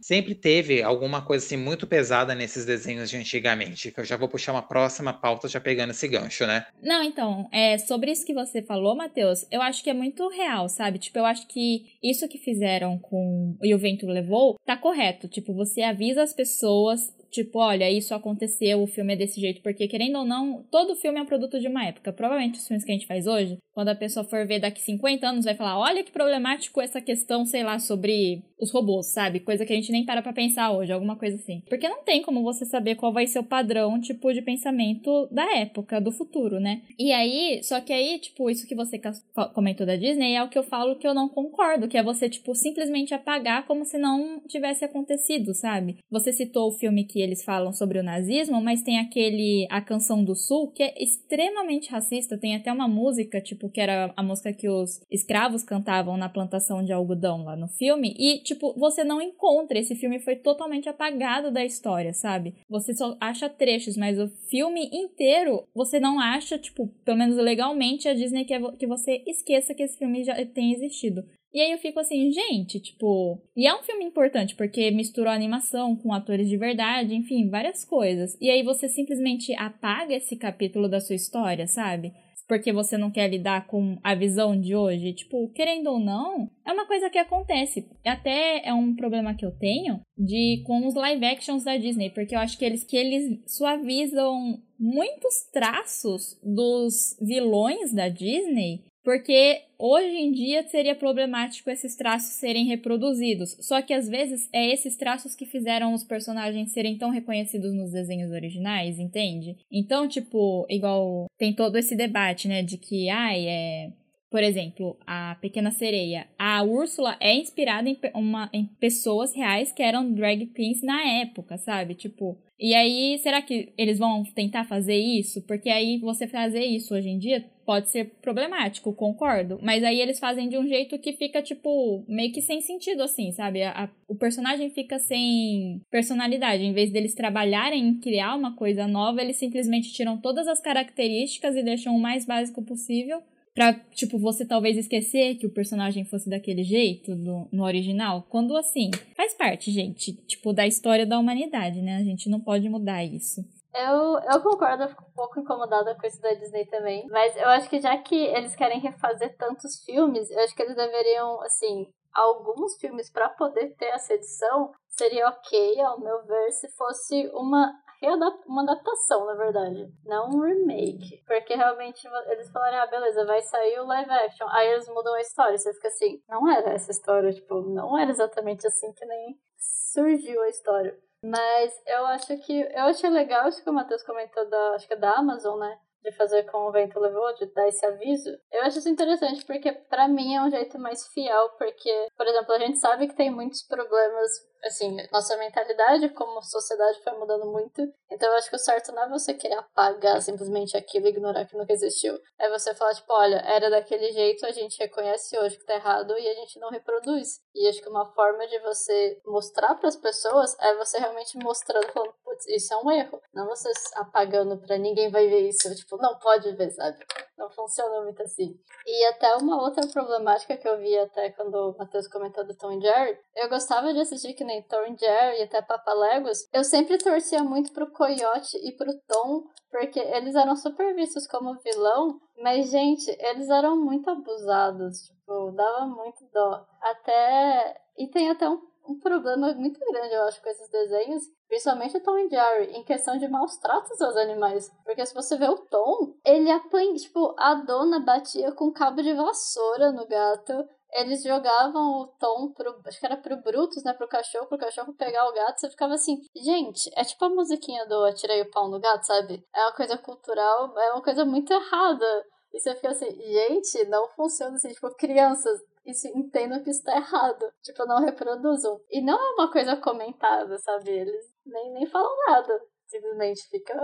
sempre teve alguma coisa assim muito pesada nesses desenhos de antigamente, que eu já vou puxar uma próxima pauta já pegando esse gancho, né? Não, então, é sobre isso que você falou, Matheus, eu acho que é muito real, sabe? Tipo, eu acho que isso que fizeram com E o Vento Levou tá correto. Tipo, você avisa as pessoas tipo, olha, isso aconteceu, o filme é desse jeito, porque querendo ou não, todo filme é um produto de uma época. Provavelmente os filmes que a gente faz hoje, quando a pessoa for ver daqui 50 anos, vai falar, olha que problemático essa questão, sei lá, sobre os robôs, sabe? Coisa que a gente nem para pra pensar hoje, alguma coisa assim. Porque não tem como você saber qual vai ser o padrão, tipo, de pensamento da época, do futuro, né? E aí, só que aí, tipo, isso que você comentou da Disney é o que eu falo que eu não concordo, que é você, tipo, simplesmente apagar como se não tivesse acontecido, sabe? Você citou o filme que eles falam sobre o nazismo, mas tem aquele A Canção do Sul, que é extremamente racista. Tem até uma música, tipo, que era a música que os escravos cantavam na plantação de algodão lá no filme. E, tipo, você não encontra. Esse filme foi totalmente apagado da história, sabe? Você só acha trechos, mas o filme inteiro você não acha, tipo, pelo menos legalmente, a Disney quer que você esqueça que esse filme já tem existido. E aí eu fico assim, gente, tipo. E é um filme importante, porque misturou animação com atores de verdade, enfim, várias coisas. E aí você simplesmente apaga esse capítulo da sua história, sabe? Porque você não quer lidar com a visão de hoje. Tipo, querendo ou não, é uma coisa que acontece. Até é um problema que eu tenho de com os live actions da Disney, porque eu acho que eles, que eles suavizam muitos traços dos vilões da Disney porque hoje em dia seria problemático esses traços serem reproduzidos. Só que às vezes é esses traços que fizeram os personagens serem tão reconhecidos nos desenhos originais, entende? Então, tipo, igual tem todo esse debate, né, de que, ai, é por exemplo, a Pequena Sereia. A Úrsula é inspirada em, uma, em pessoas reais que eram drag queens na época, sabe? Tipo, e aí, será que eles vão tentar fazer isso? Porque aí você fazer isso hoje em dia pode ser problemático, concordo. Mas aí eles fazem de um jeito que fica, tipo, meio que sem sentido, assim, sabe? A, a, o personagem fica sem personalidade. Em vez deles trabalharem em criar uma coisa nova, eles simplesmente tiram todas as características e deixam o mais básico possível Pra, tipo, você talvez esquecer que o personagem fosse daquele jeito no, no original. Quando, assim, faz parte, gente, tipo, da história da humanidade, né? A gente não pode mudar isso. Eu, eu concordo, eu fico um pouco incomodada com isso da Disney também. Mas eu acho que já que eles querem refazer tantos filmes, eu acho que eles deveriam, assim, alguns filmes para poder ter essa edição, seria ok, ao meu ver, se fosse uma uma adaptação, na verdade, não um remake. Porque realmente eles falaram, ah, beleza, vai sair o live action. Aí eles mudam a história. Você fica assim, não era essa história, tipo, não era exatamente assim que nem surgiu a história. Mas eu acho que. Eu achei legal isso que o Matheus comentou da. Acho que é da Amazon, né? de fazer como o vento levou, de dar esse aviso, eu acho isso interessante porque para mim é um jeito mais fiel, porque, por exemplo, a gente sabe que tem muitos problemas assim, nossa mentalidade como sociedade foi mudando muito. Então eu acho que o certo não é você querer apagar simplesmente aquilo ignorar que nunca existiu. É você falar, tipo, olha, era daquele jeito, a gente reconhece hoje que tá errado e a gente não reproduz. E acho que uma forma de você mostrar para as pessoas é você realmente mostrando, falando, putz, isso é um erro. Não você apagando pra ninguém vai ver isso. Tipo, não pode ver, sabe? Não funciona muito assim. E até uma outra problemática que eu vi até quando o Matheus comentou do Tom e Jerry, eu gostava de assistir que nem Tom e Jerry e até Papalegos, eu sempre torcia muito pro Coyote e pro Tom, porque eles eram super vistos como vilão, mas, gente, eles eram muito abusados, tipo, dava muito dó. Até... E tem até um um problema muito grande, eu acho, com esses desenhos, principalmente o Tom e Jerry, em questão de maus tratos aos animais. Porque se você vê o Tom, ele apanha, tipo, a dona batia com cabo de vassoura no gato. Eles jogavam o Tom pro, acho que era pro Brutus, né, pro cachorro, pro cachorro pegar o gato. Você ficava assim, gente, é tipo a musiquinha do Atirei o Pau no Gato, sabe? É uma coisa cultural, é uma coisa muito errada. E você fica assim, gente, não funciona assim, tipo, crianças, isso entendam que isso tá errado. Tipo, não reproduzam. E não é uma coisa comentada, sabe? Eles nem, nem falam nada. Simplesmente fica,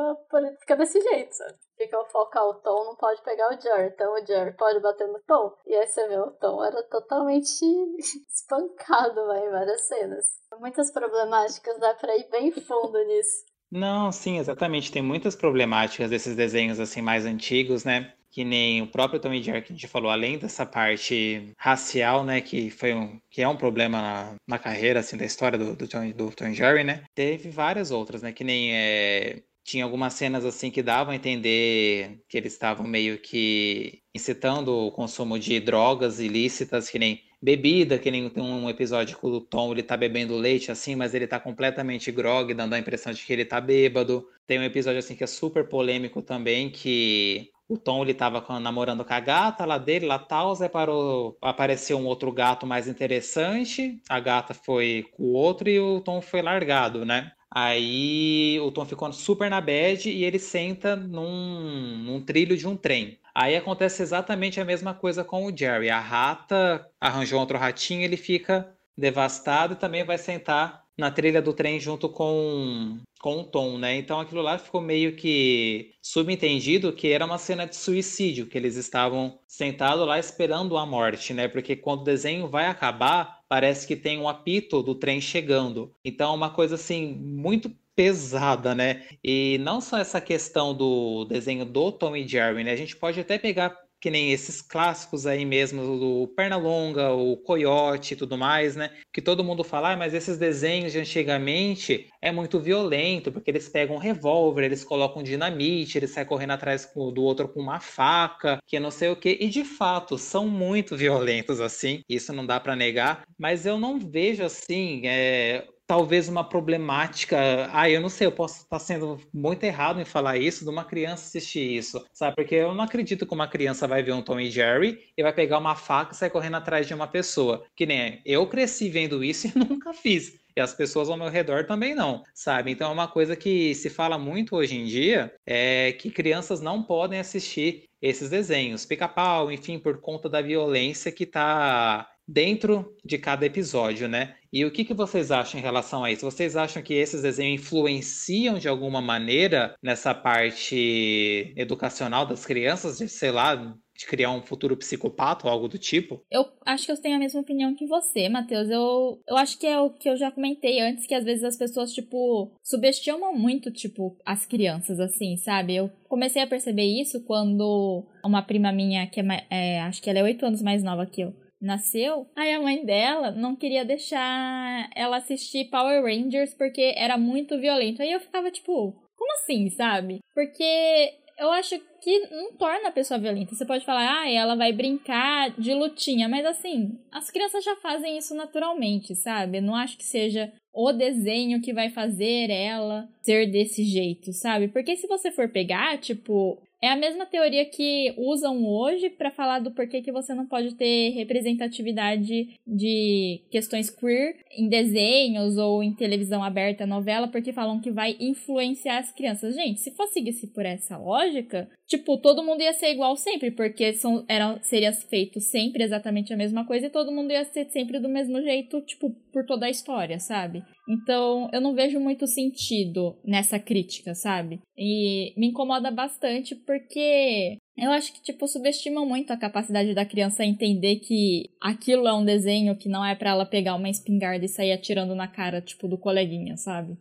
fica desse jeito, sabe? Ficam focar o Tom, não pode pegar o Jerry. Então o Jerry pode bater no Tom. E aí você vê o Tom era totalmente espancado vai, em várias cenas. Muitas problemáticas, dá pra ir bem fundo nisso. Não, sim, exatamente. Tem muitas problemáticas desses desenhos assim mais antigos, né? Que nem o próprio Tom e Jerry que a gente falou, além dessa parte racial, né? Que foi um, que é um problema na, na carreira assim da história do, do, Tom, do Tom Jerry, né? Teve várias outras, né? Que nem é, tinha algumas cenas assim que davam a entender que eles estavam meio que incitando o consumo de drogas ilícitas, que nem bebida, que nem tem um episódio que o Tom ele tá bebendo leite assim, mas ele tá completamente grog, dando a impressão de que ele tá bêbado. Tem um episódio assim que é super polêmico também, que o Tom ele tava namorando com a gata lá dele, lá tal, Zé parou, apareceu um outro gato mais interessante, a gata foi com o outro e o Tom foi largado, né? Aí o Tom ficou super na bad e ele senta num, num trilho de um trem. Aí acontece exatamente a mesma coisa com o Jerry. A rata arranjou outro ratinho, ele fica devastado e também vai sentar na trilha do trem junto com, com o Tom, né? Então aquilo lá ficou meio que subentendido que era uma cena de suicídio, que eles estavam sentados lá esperando a morte, né? Porque quando o desenho vai acabar, parece que tem um apito do trem chegando. Então é uma coisa assim muito pesada, né? E não só essa questão do desenho do Tom e Jerry, né? A gente pode até pegar que nem esses clássicos aí mesmo do Pernalonga, o Coyote e tudo mais, né? Que todo mundo fala, ah, mas esses desenhos de antigamente é muito violento, porque eles pegam um revólver, eles colocam dinamite, eles saem correndo atrás do outro com uma faca, que não sei o que. E de fato, são muito violentos assim, isso não dá para negar, mas eu não vejo assim, é, talvez uma problemática. Ah, eu não sei, eu posso estar sendo muito errado em falar isso, de uma criança assistir isso, sabe? Porque eu não acredito que uma criança vai ver um Tom e Jerry e vai pegar uma faca e sair correndo atrás de uma pessoa. Que nem eu cresci vendo isso e nunca fiz. E as pessoas ao meu redor também não, sabe? Então é uma coisa que se fala muito hoje em dia, é que crianças não podem assistir esses desenhos, pica-pau, enfim, por conta da violência que está dentro de cada episódio, né? E o que, que vocês acham em relação a isso? Vocês acham que esses desenhos influenciam de alguma maneira nessa parte educacional das crianças, de, sei lá, de criar um futuro psicopata ou algo do tipo? Eu acho que eu tenho a mesma opinião que você, Matheus. Eu, eu acho que é o que eu já comentei antes, que às vezes as pessoas, tipo, subestimam muito, tipo, as crianças, assim, sabe? Eu comecei a perceber isso quando uma prima minha, que é, é acho que ela é oito anos mais nova que eu, nasceu, aí a mãe dela não queria deixar ela assistir Power Rangers porque era muito violento. Aí eu ficava tipo, como assim, sabe? Porque eu acho que não torna a pessoa violenta. Você pode falar, ah, ela vai brincar de lutinha, mas assim, as crianças já fazem isso naturalmente, sabe? Eu não acho que seja o desenho que vai fazer ela ser desse jeito, sabe? Porque se você for pegar, tipo, é a mesma teoria que usam hoje para falar do porquê que você não pode ter representatividade de questões queer em desenhos ou em televisão aberta, novela, porque falam que vai influenciar as crianças. Gente, se fosse seguir por essa lógica, tipo, todo mundo ia ser igual sempre, porque são, era, seria feito sempre exatamente a mesma coisa e todo mundo ia ser sempre do mesmo jeito, tipo, por toda a história, sabe? Então, eu não vejo muito sentido nessa crítica, sabe? E me incomoda bastante porque eu acho que, tipo, subestimam muito a capacidade da criança entender que aquilo é um desenho que não é para ela pegar uma espingarda e sair atirando na cara, tipo, do coleguinha, sabe?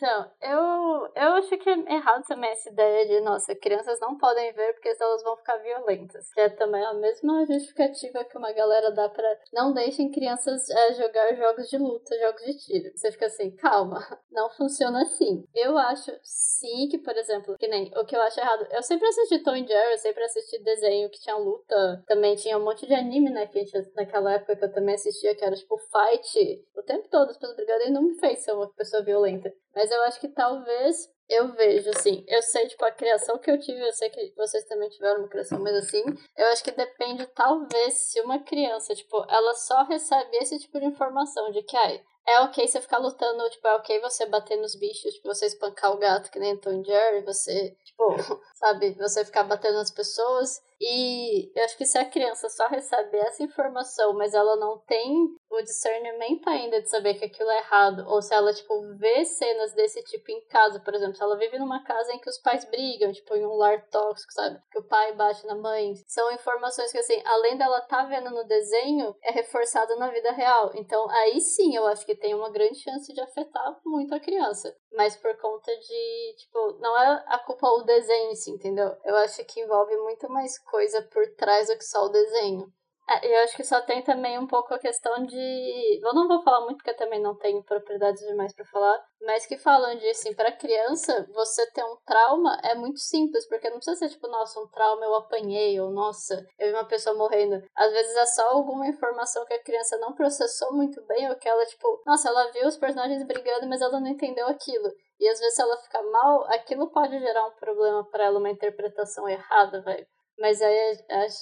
Então, eu, eu acho que é errado também essa ideia de, nossa, crianças não podem ver porque elas vão ficar violentas. Que é também a mesma justificativa que uma galera dá para não deixem crianças é, jogar jogos de luta, jogos de tiro. Você fica assim, calma, não funciona assim. Eu acho sim que, por exemplo, que nem o que eu acho errado. Eu sempre assisti Tom e Jerry, eu sempre assisti desenho que tinha luta. Também tinha um monte de anime, né? Que naquela época que eu também assistia, que era tipo fight o tempo todo, as pessoas brigando e não me fez ser uma pessoa violenta. Mas eu acho que talvez eu vejo, assim, eu sei, tipo, a criação que eu tive, eu sei que vocês também tiveram uma criação, mas assim, eu acho que depende, talvez, se uma criança, tipo, ela só recebe esse tipo de informação de que, ai, é ok você ficar lutando, tipo, é ok você bater nos bichos, tipo, você espancar o gato que nem Tom Jerry, você, tipo, sabe, você ficar batendo nas pessoas. E eu acho que se a criança só recebe essa informação, mas ela não tem o discernimento ainda de saber que aquilo é errado, ou se ela, tipo, vê cenas desse tipo em casa, por exemplo, se ela vive numa casa em que os pais brigam, tipo, em um lar tóxico, sabe? Que o pai bate na mãe. São informações que, assim, além dela tá vendo no desenho, é reforçada na vida real. Então, aí sim, eu acho que tem uma grande chance de afetar muito a criança. Mas por conta de, tipo, não é a culpa o desenho, assim, entendeu? Eu acho que envolve muito mais coisa por trás do que só o desenho. É, eu acho que só tem também um pouco a questão de. Eu não vou falar muito porque eu também não tenho propriedades demais para falar, mas que falam de assim, para criança, você ter um trauma é muito simples, porque não precisa ser tipo, nossa, um trauma eu apanhei, ou nossa, eu vi uma pessoa morrendo. Às vezes é só alguma informação que a criança não processou muito bem, ou que ela, tipo, nossa, ela viu os personagens brigando, mas ela não entendeu aquilo. E às vezes, se ela ficar mal, aquilo pode gerar um problema para ela, uma interpretação errada, velho. Mas aí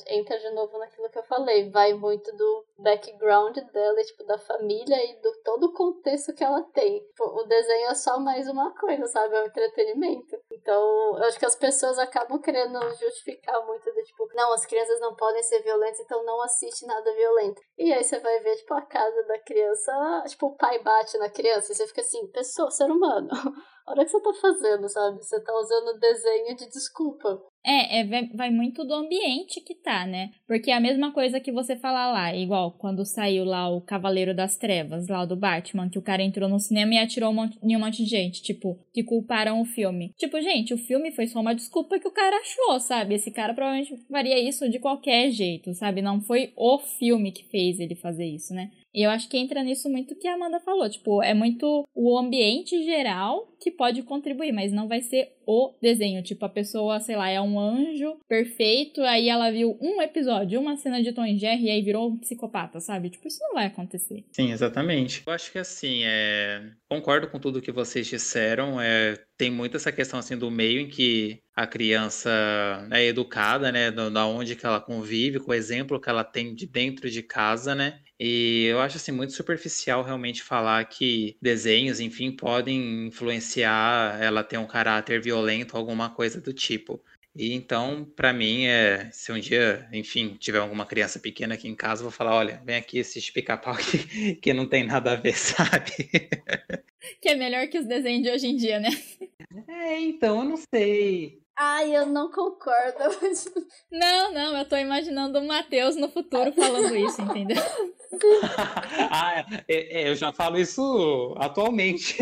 entra de novo naquilo que eu falei, vai muito do background dela, tipo, da família e do todo o contexto que ela tem. Tipo, o desenho é só mais uma coisa, sabe? É um entretenimento. Então, eu acho que as pessoas acabam querendo justificar muito do tipo, não, as crianças não podem ser violentas, então não assiste nada violento. E aí você vai ver, tipo, a casa da criança, tipo, o pai bate na criança e você fica assim, pessoa, ser humano. O que você tá fazendo, sabe? Você tá usando desenho de desculpa. É, é, vai muito do ambiente que tá, né? Porque é a mesma coisa que você falar lá, igual quando saiu lá o Cavaleiro das Trevas, lá do Batman, que o cara entrou no cinema e atirou um monte, em um monte de gente, tipo, que culparam o filme. Tipo, gente, o filme foi só uma desculpa que o cara achou, sabe? Esse cara provavelmente faria isso de qualquer jeito, sabe? Não foi o filme que fez ele fazer isso, né? E eu acho que entra nisso muito que a Amanda falou. Tipo, é muito o ambiente geral que pode contribuir, mas não vai ser o desenho. Tipo, a pessoa, sei lá, é um anjo perfeito, aí ela viu um episódio, uma cena de Tom e Jerry e aí virou um psicopata, sabe? Tipo, isso não vai acontecer. Sim, exatamente. Eu acho que assim, é... concordo com tudo que vocês disseram. É... Tem muito essa questão assim do meio em que a criança é educada, né? Da onde que ela convive, com o exemplo que ela tem de dentro de casa, né? E eu acho assim muito superficial realmente falar que desenhos, enfim, podem influenciar ela ter um caráter violento, alguma coisa do tipo. E então, para mim, é, se um dia, enfim, tiver alguma criança pequena aqui em casa, eu vou falar, olha, vem aqui assistir pica-pau que, que não tem nada a ver, sabe? Que é melhor que os desenhos de hoje em dia, né? É, então, eu não sei. Ai, eu não concordo. Não, não, eu tô imaginando o Matheus no futuro falando isso, entendeu? ah, é, é, eu já falo isso atualmente.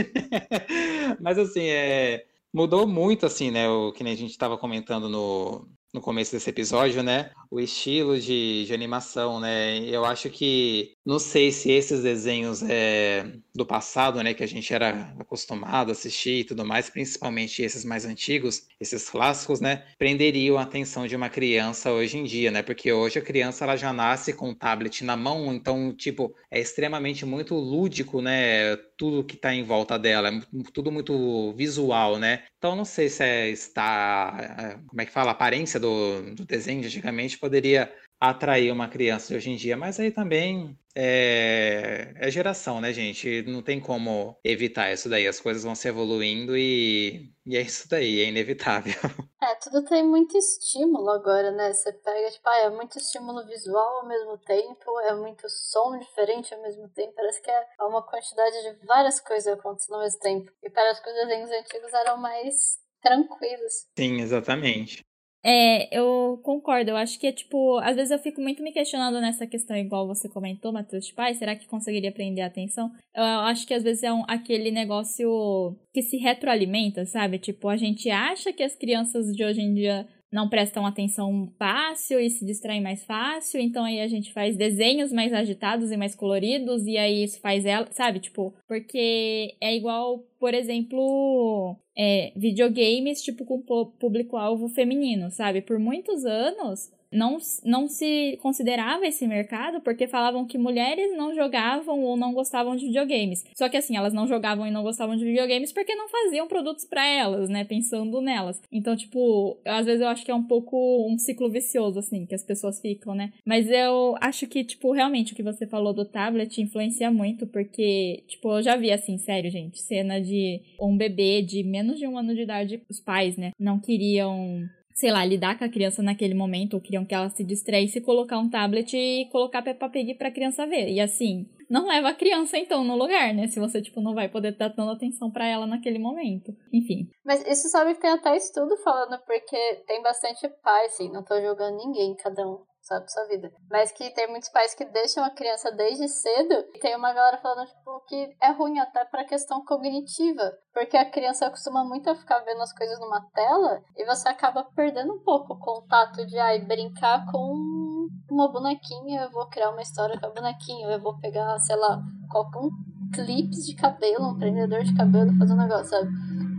Mas assim, é, mudou muito, assim, né? O que nem a gente estava comentando no, no começo desse episódio, né? O estilo de, de animação, né? Eu acho que não sei se esses desenhos é, do passado, né, que a gente era acostumado a assistir e tudo mais, principalmente esses mais antigos, esses clássicos, né, prenderiam a atenção de uma criança hoje em dia, né? Porque hoje a criança ela já nasce com o tablet na mão, então, tipo, é extremamente muito lúdico, né? Tudo que está em volta dela, é tudo muito visual, né? Então, não sei se é, está, é, como é que fala, a aparência do, do desenho de antigamente poderia atrair uma criança de hoje em dia, mas aí também é, é, geração, né, gente? Não tem como evitar isso daí. As coisas vão se evoluindo e, e é isso daí, é inevitável. É, tudo tem muito estímulo agora, né? Você pega, tipo, ah, é muito estímulo visual ao mesmo tempo, é muito som diferente ao mesmo tempo. Parece que é uma quantidade de várias coisas acontecendo ao mesmo tempo. E parece que os desenhos antigos eram mais tranquilos. Sim, exatamente. É, eu concordo. Eu acho que é tipo, às vezes eu fico muito me questionando nessa questão, igual você comentou, Matheus, tipo, ah, será que conseguiria prender a atenção? Eu acho que às vezes é um, aquele negócio que se retroalimenta, sabe? Tipo, a gente acha que as crianças de hoje em dia não prestam atenção fácil e se distraem mais fácil, então aí a gente faz desenhos mais agitados e mais coloridos, e aí isso faz ela, sabe? Tipo, porque é igual, por exemplo, é, videogames, tipo, com público-alvo feminino, sabe? Por muitos anos, não, não se considerava esse mercado porque falavam que mulheres não jogavam ou não gostavam de videogames. Só que assim, elas não jogavam e não gostavam de videogames porque não faziam produtos para elas, né? Pensando nelas. Então, tipo, às vezes eu acho que é um pouco um ciclo vicioso, assim, que as pessoas ficam, né? Mas eu acho que, tipo, realmente o que você falou do tablet influencia muito porque, tipo, eu já vi, assim, sério, gente, cena de um bebê de menos de um ano de idade, os pais, né, não queriam sei lá, lidar com a criança naquele momento, ou queriam que ela se distraísse, colocar um tablet e colocar Peppa Pig pra criança ver. E assim, não leva a criança então no lugar, né? Se você, tipo, não vai poder dar tanta atenção para ela naquele momento. Enfim. Mas isso sabe que tem até estudo falando, porque tem bastante pai, assim, não tô julgando ninguém, cada um sabe, sua vida. Mas que tem muitos pais que deixam a criança desde cedo e tem uma galera falando, tipo, que é ruim até pra questão cognitiva. Porque a criança acostuma muito a ficar vendo as coisas numa tela e você acaba perdendo um pouco o contato de, ai, brincar com uma bonequinha, eu vou criar uma história com a bonequinha, eu vou pegar, sei lá, qualquer um clipes de cabelo, um prendedor de cabelo, fazer um negócio, sabe?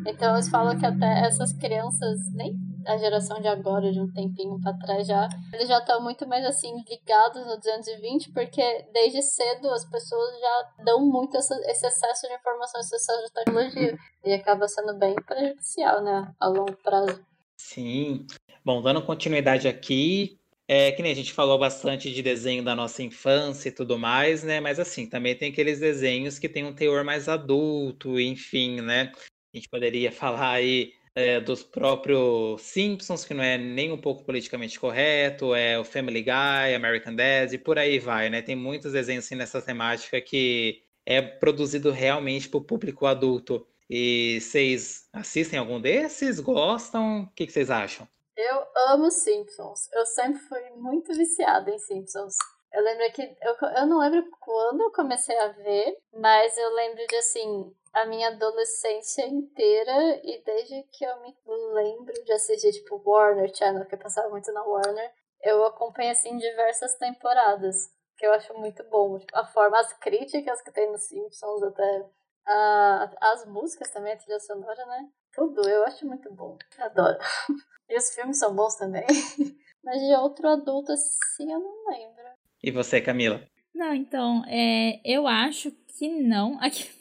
Então eles falam que até essas crianças nem a geração de agora, de um tempinho para trás já, eles já estão muito mais assim ligados no 220, porque desde cedo as pessoas já dão muito essa, esse excesso de informação, esse excesso de tecnologia. E acaba sendo bem prejudicial, né, a longo prazo. Sim. Bom, dando continuidade aqui, é que nem a gente falou bastante de desenho da nossa infância e tudo mais, né? Mas assim, também tem aqueles desenhos que tem um teor mais adulto, enfim, né? A gente poderia falar aí é, dos próprios Simpsons, que não é nem um pouco politicamente correto, é o Family Guy, American Dad, e por aí vai, né? Tem muitos desenhos assim, nessa temática que é produzido realmente para o público adulto. E vocês assistem algum desses? Gostam? O que, vocês acham? Eu amo Simpsons. Eu sempre fui muito viciada em Simpsons. Eu lembro que. Eu, eu não lembro quando eu comecei a ver, mas eu lembro de assim a minha adolescência inteira e desde que eu me lembro de assistir, tipo, Warner Channel, que eu passava muito na Warner, eu acompanho, assim, diversas temporadas, que eu acho muito bom. Tipo, a forma, as críticas que tem nos Simpsons, até as músicas também, a trilha sonora, né? Tudo, eu acho muito bom. Adoro. E os filmes são bons também. Mas de outro adulto, assim, eu não lembro. E você, Camila? Não, então, é, eu acho que não.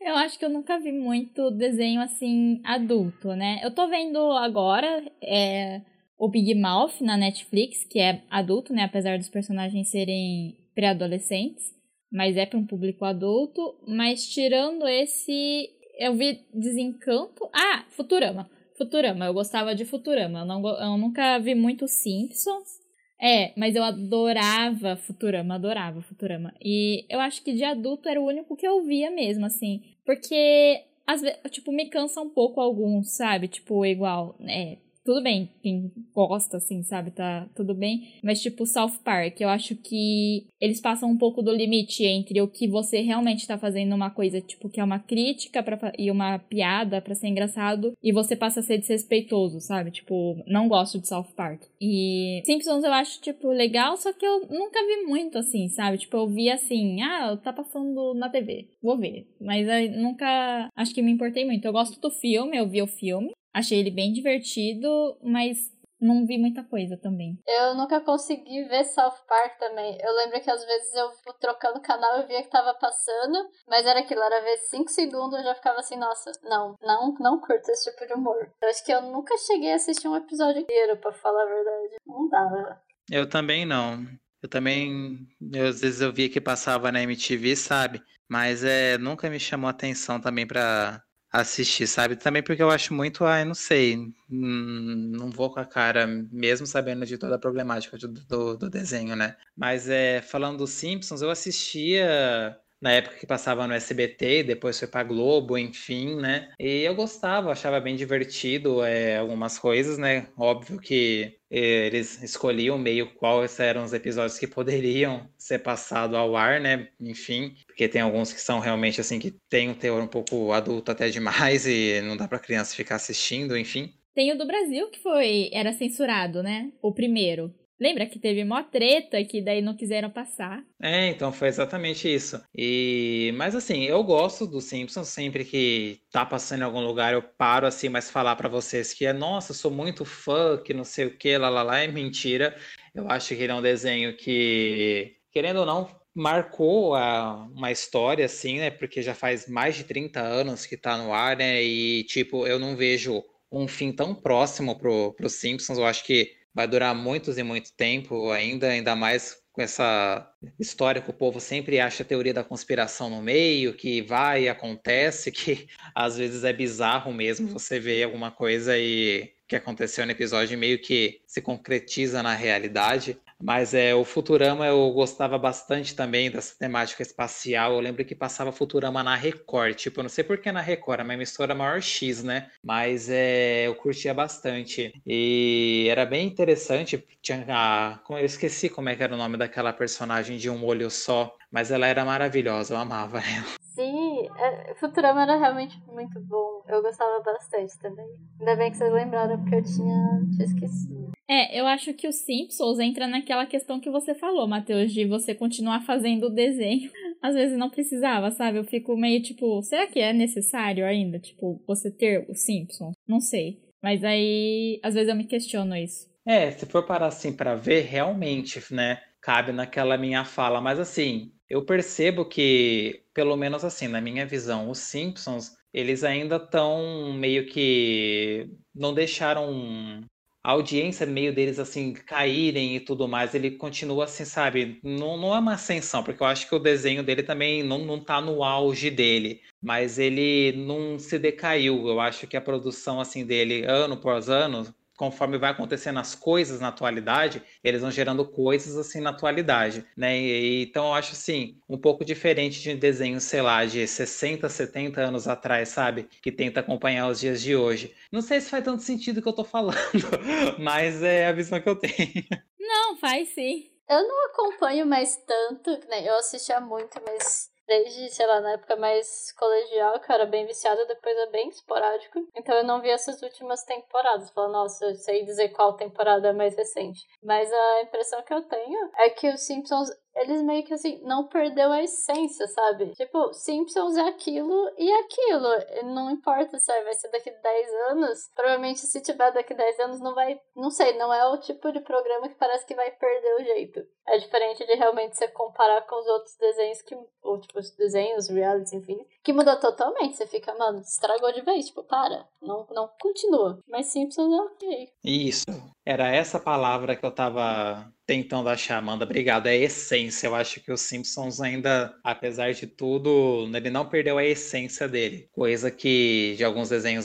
Eu acho que eu nunca vi muito desenho assim adulto, né? Eu tô vendo agora é, o Big Mouth na Netflix, que é adulto, né? Apesar dos personagens serem pré-adolescentes, mas é para um público adulto. Mas tirando esse, eu vi Desencanto. Ah, Futurama. Futurama, eu gostava de Futurama. Eu, não, eu nunca vi muito Simpsons. É, mas eu adorava Futurama, adorava Futurama. E eu acho que de adulto era o único que eu via mesmo, assim. Porque, às vezes, tipo, me cansa um pouco alguns, sabe? Tipo, igual, é, tudo bem, quem gosta, assim, sabe, tá tudo bem. Mas, tipo, South Park, eu acho que eles passam um pouco do limite entre o que você realmente tá fazendo uma coisa, tipo, que é uma crítica pra, e uma piada para ser engraçado, e você passa a ser desrespeitoso, sabe? Tipo, não gosto de South Park. E Simpsons eu acho, tipo, legal, só que eu nunca vi muito, assim, sabe? Tipo, eu vi assim, ah, tá passando na TV, vou ver. Mas eu nunca acho que me importei muito. Eu gosto do filme, eu vi o filme. Achei ele bem divertido, mas não vi muita coisa também. Eu nunca consegui ver South Park também. Eu lembro que às vezes eu trocando canal eu via que tava passando, mas era aquilo, era ver 5 segundos eu já ficava assim, nossa, não, não, não curto esse tipo de humor. Eu acho que eu nunca cheguei a assistir um episódio inteiro, para falar a verdade. Não dava. Eu também não. Eu também, eu, às vezes eu via que passava na MTV, sabe? Mas é, nunca me chamou atenção também pra assistir, sabe? Também porque eu acho muito, ai, não sei, hum, não vou com a cara, mesmo sabendo de toda a problemática do, do, do desenho, né? Mas é, falando dos Simpsons, eu assistia na época que passava no SBT, depois foi pra Globo, enfim, né? E eu gostava, achava bem divertido é, algumas coisas, né? Óbvio que eles escolhiam meio quais eram os episódios que poderiam ser passados ao ar, né? Enfim, porque tem alguns que são realmente assim que tem um teor um pouco adulto até demais e não dá para criança ficar assistindo, enfim. Tem o do Brasil que foi era censurado, né? O primeiro. Lembra que teve mó treta que daí não quiseram passar? É, então foi exatamente isso. E mas assim, eu gosto do Simpsons sempre que tá passando em algum lugar, eu paro assim, mas falar para vocês que é, nossa, sou muito fã, que não sei o que, lá lá lá, é mentira. Eu acho que ele é um desenho que, querendo ou não, marcou a, uma história assim, né? Porque já faz mais de 30 anos que tá no ar, né? E tipo, eu não vejo um fim tão próximo pro, pro Simpsons. Eu acho que vai durar muitos e muito tempo ainda, ainda mais com essa história que o povo sempre acha a teoria da conspiração no meio, que vai e acontece, que às vezes é bizarro mesmo você ver alguma coisa e que aconteceu no episódio meio que se concretiza na realidade. Mas é, o Futurama eu gostava bastante também dessa temática espacial. Eu lembro que passava Futurama na Record. Tipo, eu não sei por que na Record, é uma emissora maior X, né? Mas é, eu curtia bastante. E era bem interessante. Tinha a, eu esqueci como é que era o nome daquela personagem de um olho só. Mas ela era maravilhosa, eu amava ela. Sim, é, Futurama era realmente muito bom. Eu gostava bastante também. Ainda bem que vocês lembraram, porque eu tinha, tinha esquecido. É, eu acho que o Simpsons entra naquela questão que você falou, Matheus, de você continuar fazendo o desenho. Às vezes não precisava, sabe? Eu fico meio tipo, será que é necessário ainda, tipo, você ter o Simpsons? Não sei. Mas aí, às vezes eu me questiono isso. É, se for parar assim para ver, realmente, né? Cabe naquela minha fala. Mas assim, eu percebo que, pelo menos assim, na minha visão, os Simpsons, eles ainda estão meio que não deixaram a audiência meio deles assim caírem e tudo mais, ele continua assim, sabe? Não, não é uma ascensão, porque eu acho que o desenho dele também não, não tá no auge dele, mas ele não se decaiu. Eu acho que a produção assim dele, ano após ano, conforme vai acontecendo as coisas na atualidade, eles vão gerando coisas assim na atualidade, né? E, então eu acho assim, um pouco diferente de desenho, sei lá, de 60, 70 anos atrás, sabe? Que tenta acompanhar os dias de hoje. Não sei se faz tanto sentido o que eu tô falando, mas é a visão que eu tenho. Não, faz sim. Eu não acompanho mais tanto, né? Eu assistia muito, mas desde, sei lá, na época mais colegial, que eu era bem viciada, depois é bem esporádico. Então eu não vi essas últimas temporadas. Falando, nossa, eu sei dizer qual temporada é mais recente. Mas a impressão que eu tenho é que os Simpsons eles meio que assim, não perdeu a essência, sabe? Tipo, Simpsons é aquilo e é aquilo. Não importa se vai ser daqui 10 anos. Provavelmente, se tiver daqui 10 anos, não vai. Não sei, não é o tipo de programa que parece que vai perder o jeito. É diferente de realmente você comparar com os outros desenhos que. Ou, tipo, os desenhos, realities, enfim. Que mudou totalmente. Você fica, mano, estragou de vez. Tipo, para. Não, não continua. Mas Simpsons é ok. Isso. Era essa palavra que eu tava tentando achar, Amanda. Obrigado. É essência. Eu acho que os Simpsons ainda, apesar de tudo, ele não perdeu a essência dele. Coisa que de alguns desenhos,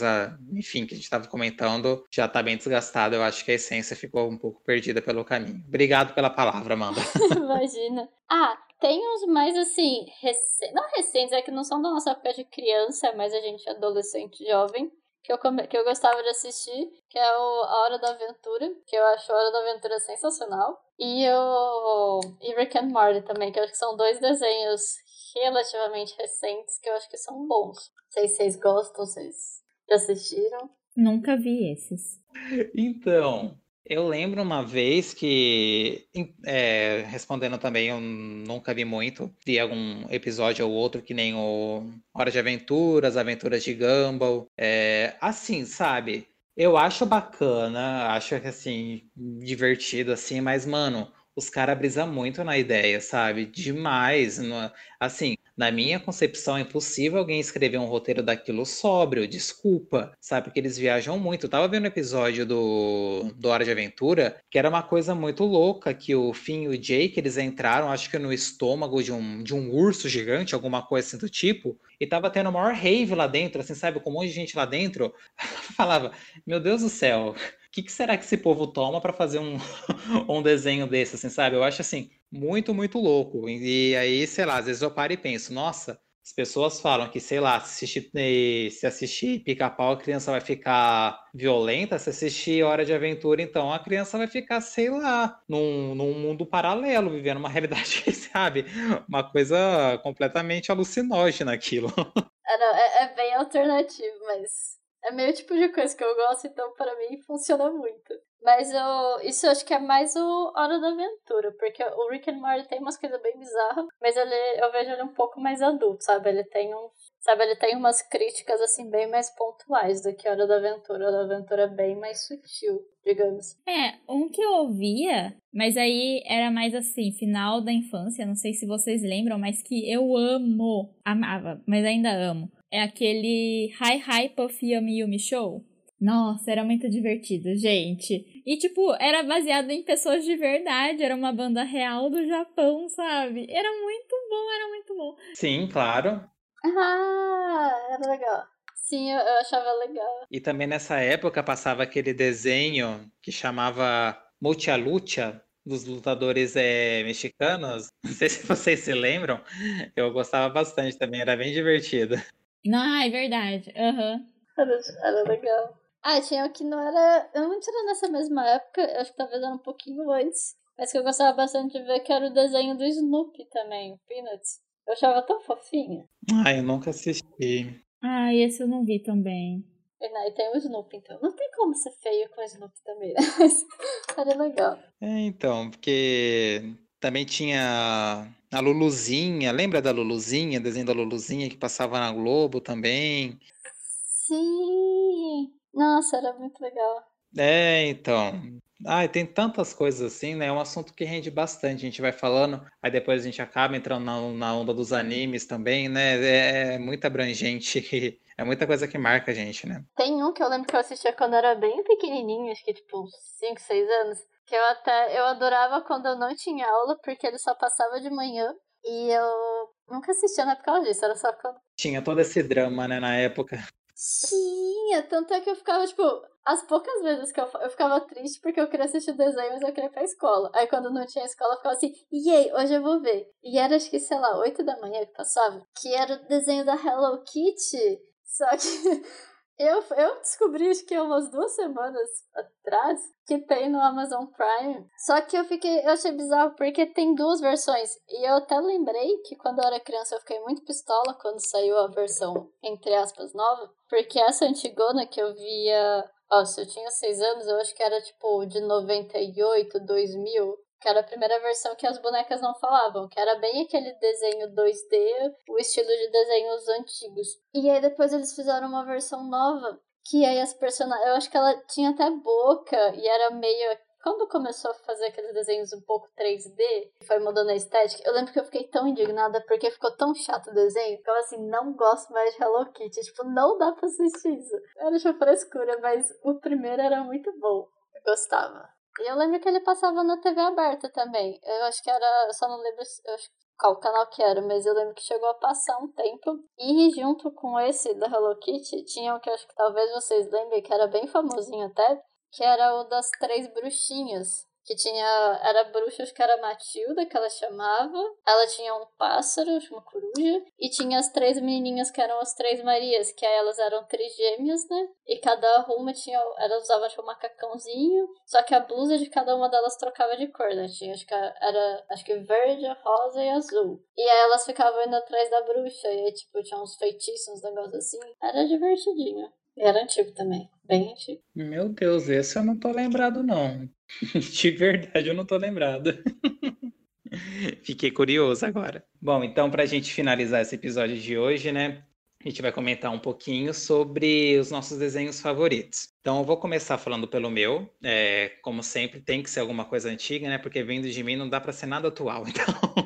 enfim, que a gente estava comentando, já está bem desgastado. Eu acho que a essência ficou um pouco perdida pelo caminho. Obrigado pela palavra, Amanda. Imagina. Ah, tem uns mais assim, rec... não recentes, é que não são da nossa época de criança, mas a gente é adolescente, jovem que eu, come... que eu gostava de assistir, que é o A Hora da Aventura, que eu acho A Hora da Aventura sensacional. E o e Rick and Morty também, que eu acho que são dois desenhos relativamente recentes que eu acho que são bons. Não sei se vocês gostam, vocês já assistiram. Nunca vi esses. Então, eu lembro uma vez que, é, respondendo também, eu nunca vi muito, vi algum episódio ou outro, que nem o Hora de Aventuras, Aventuras de Gumball. É, assim, sabe? Eu acho bacana, acho assim, divertido, assim, mas, mano, os caras brisam muito na ideia, sabe? Demais. Assim, na minha concepção, é impossível alguém escrever um roteiro daquilo sóbrio, desculpa, sabe? Porque eles viajam muito. Eu tava vendo um episódio do, do Hora de Aventura, que era uma coisa muito louca, que o Finn e o Jake, eles entraram, acho que no estômago de um, de um urso gigante, alguma coisa assim do tipo, e tava tendo o maior rave lá dentro, assim, sabe? Com um monte de gente lá dentro. falava, meu Deus do céu, o que, que será que esse povo toma para fazer um, um desenho desse, assim, sabe? Eu acho, assim, muito, muito louco. E aí, sei lá, às vezes eu paro e penso, nossa, as pessoas falam que, sei lá, se assistir, se assistir pica-pau, a criança vai ficar violenta. Se assistir Hora de Aventura, então a criança vai ficar, sei lá, num, num mundo paralelo, vivendo uma realidade, sabe? Uma coisa completamente alucinógena aquilo. É, não, é, é bem alternativo, mas é meio tipo de coisa que eu gosto, então para mim funciona muito. Mas eu, isso eu acho que é mais o Hora da Aventura, porque o Rick and Morty tem umas coisas bem bizarras, mas ele, eu vejo ele um pouco mais adulto, sabe? Ele tem um, sabe, ele tem umas críticas assim bem mais pontuais do que Hora da Aventura. Hora da Aventura é bem mais sutil, digamos. É, um que eu ouvia, mas aí era mais assim, final da infância, não sei se vocês lembram, mas que eu amo, amava, mas ainda amo. É aquele Hi Hi Puff Yumi Yumi Show. Nossa, era muito divertido, gente. E, tipo, era baseado em pessoas de verdade. Era uma banda real do Japão, sabe? Era muito bom, era muito bom. Sim, claro. Ah, era legal. Sim, eu, eu achava legal. E também nessa época passava aquele desenho que chamava Mucha Lucha, dos lutadores é, mexicanos. Não sei se vocês se lembram. Eu gostava bastante também, era bem divertido. Ah, é verdade. Uhum. Era, era legal. Ah, tinha o que não era. Eu não tinha nessa mesma época, acho que talvez era um pouquinho antes. Mas que eu gostava bastante de ver que era o desenho do Snoopy também, o Peanuts. Eu achava tão fofinho. Ah, eu nunca assisti. Ah, esse eu não vi também. E tem o Snoopy, então. Não tem como ser feio com o Snoopy também, né? Mas era legal. É, então, porque também tinha a Luluzinha. Lembra da Luluzinha? Desenho da Luluzinha que passava na Globo também. Sim! Nossa, era muito legal. É, então. Ah, tem tantas coisas assim, né? É um assunto que rende bastante. A gente vai falando, aí depois a gente acaba entrando na, na onda dos animes também, né? É, é muito abrangente. É muita coisa que marca a gente, né? Tem um que eu lembro que eu assistia quando eu era bem pequenininho, acho que tipo 5, 6 anos, que eu até eu adorava quando eu não tinha aula, porque ele só passava de manhã e eu nunca assistia na época disso, era só quando. Tinha todo esse drama, né, na época. Tinha, tanto é que eu ficava, tipo, as poucas vezes que eu, eu ficava triste porque eu queria assistir desenho, mas eu queria ir pra escola. Aí quando não tinha escola, eu ficava assim, aí, hoje eu vou ver. E era acho que, sei lá, 8 da manhã que passava, que era o desenho da Hello Kitty. Só que eu, eu descobri, acho que umas duas semanas atrás, que tem no Amazon Prime. Só que eu fiquei, eu achei bizarro porque tem duas versões. E eu até lembrei que quando eu era criança eu fiquei muito pistola quando saiu a versão, entre aspas, nova. Porque essa antigona que eu via nossa, eu tinha seis anos, eu acho que era tipo de 98, 2000, que era a primeira versão que as bonecas não falavam, que era bem aquele desenho 2D, o estilo de desenhos antigos. E aí depois eles fizeram uma versão nova, que aí as personagens. Eu acho que ela tinha até boca e era meio quando começou a fazer aqueles desenhos um pouco 3D, foi mudando a estética, eu lembro que eu fiquei tão indignada porque ficou tão chato o desenho. Ficava assim, não gosto mais de Hello Kitty. Tipo, não dá pra assistir isso. Era tipo frescura, mas o primeiro era muito bom. Eu gostava. E eu lembro que ele passava na TV aberta também. Eu acho que era. Eu só não lembro qual canal que era, mas eu lembro que chegou a passar um tempo. E junto com esse da Hello Kitty, tinha um que eu acho que talvez vocês lembrem, que era bem famosinho até, que era o das três bruxinhas. Que tinha. Era bruxa, acho que era Matilda, que ela chamava. Ela tinha um pássaro, uma coruja. E tinha as três menininhas, que eram as três Marias, que elas eram trigêmeas, né? E cada uma tinha. Elas usavam tipo um macacãozinho. Só que a blusa de cada uma delas trocava de cor, né? Tinha, acho que era. Acho que verde, rosa e azul. E aí elas ficavam indo atrás da bruxa. E aí, tipo, tinha uns feitiços, uns negócios assim. Era divertidinho. Era antigo também, bem antigo. Meu Deus, esse eu não tô lembrado, não. De verdade, eu não tô lembrado. Fiquei curioso agora. Bom, então, para a gente finalizar esse episódio de hoje, né? A gente vai comentar um pouquinho sobre os nossos desenhos favoritos. Então, eu vou começar falando pelo meu. É, como sempre, tem que ser alguma coisa antiga, né? Porque vindo de mim não dá para ser nada atual.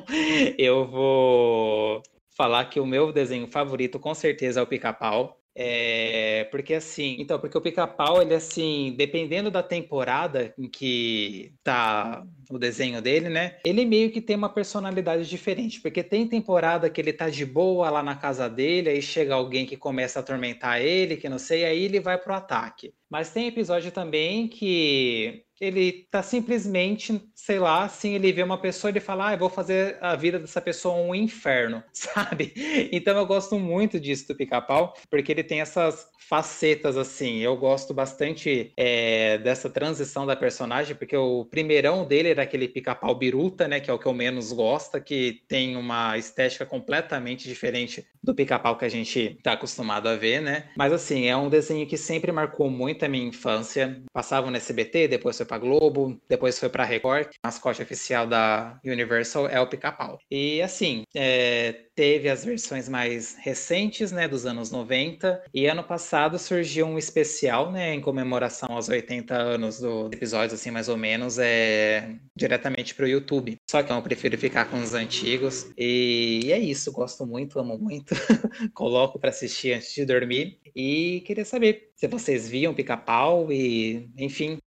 Então, eu vou falar que o meu desenho favorito, com certeza, é o Pica-Pau. É, porque assim, então, porque o pica-pau, ele assim, dependendo da temporada em que tá o desenho dele, né? Ele meio que tem uma personalidade diferente, porque tem temporada que ele tá de boa lá na casa dele, aí chega alguém que começa a atormentar ele, que não sei, aí ele vai pro ataque. Mas tem episódio também que ele tá simplesmente, sei lá, assim, ele vê uma pessoa e ele fala, ah, eu vou fazer a vida dessa pessoa um inferno, sabe? Então eu gosto muito disso do pica-pau, porque ele tem essas facetas, assim. Eu gosto bastante é, dessa transição da personagem, porque o primeirão dele aquele pica-pau biruta, né, que é o que eu menos gosto, que tem uma estética completamente diferente do pica-pau que a gente tá acostumado a ver, né? Mas assim, é um desenho que sempre marcou muito a minha infância. Passava no SBT, depois foi pra Globo, depois foi pra Record. A mascote oficial da Universal é o pica-pau. E assim, é, teve as versões mais recentes, né, dos anos 90, e ano passado surgiu um especial, né, em comemoração aos 80 anos do episódio, assim, mais ou menos, é diretamente pro YouTube. Só que eu prefiro ficar com os antigos, e é isso, gosto muito, amo muito, coloco para assistir antes de dormir, e queria saber se vocês viam Pica-Pau e, enfim.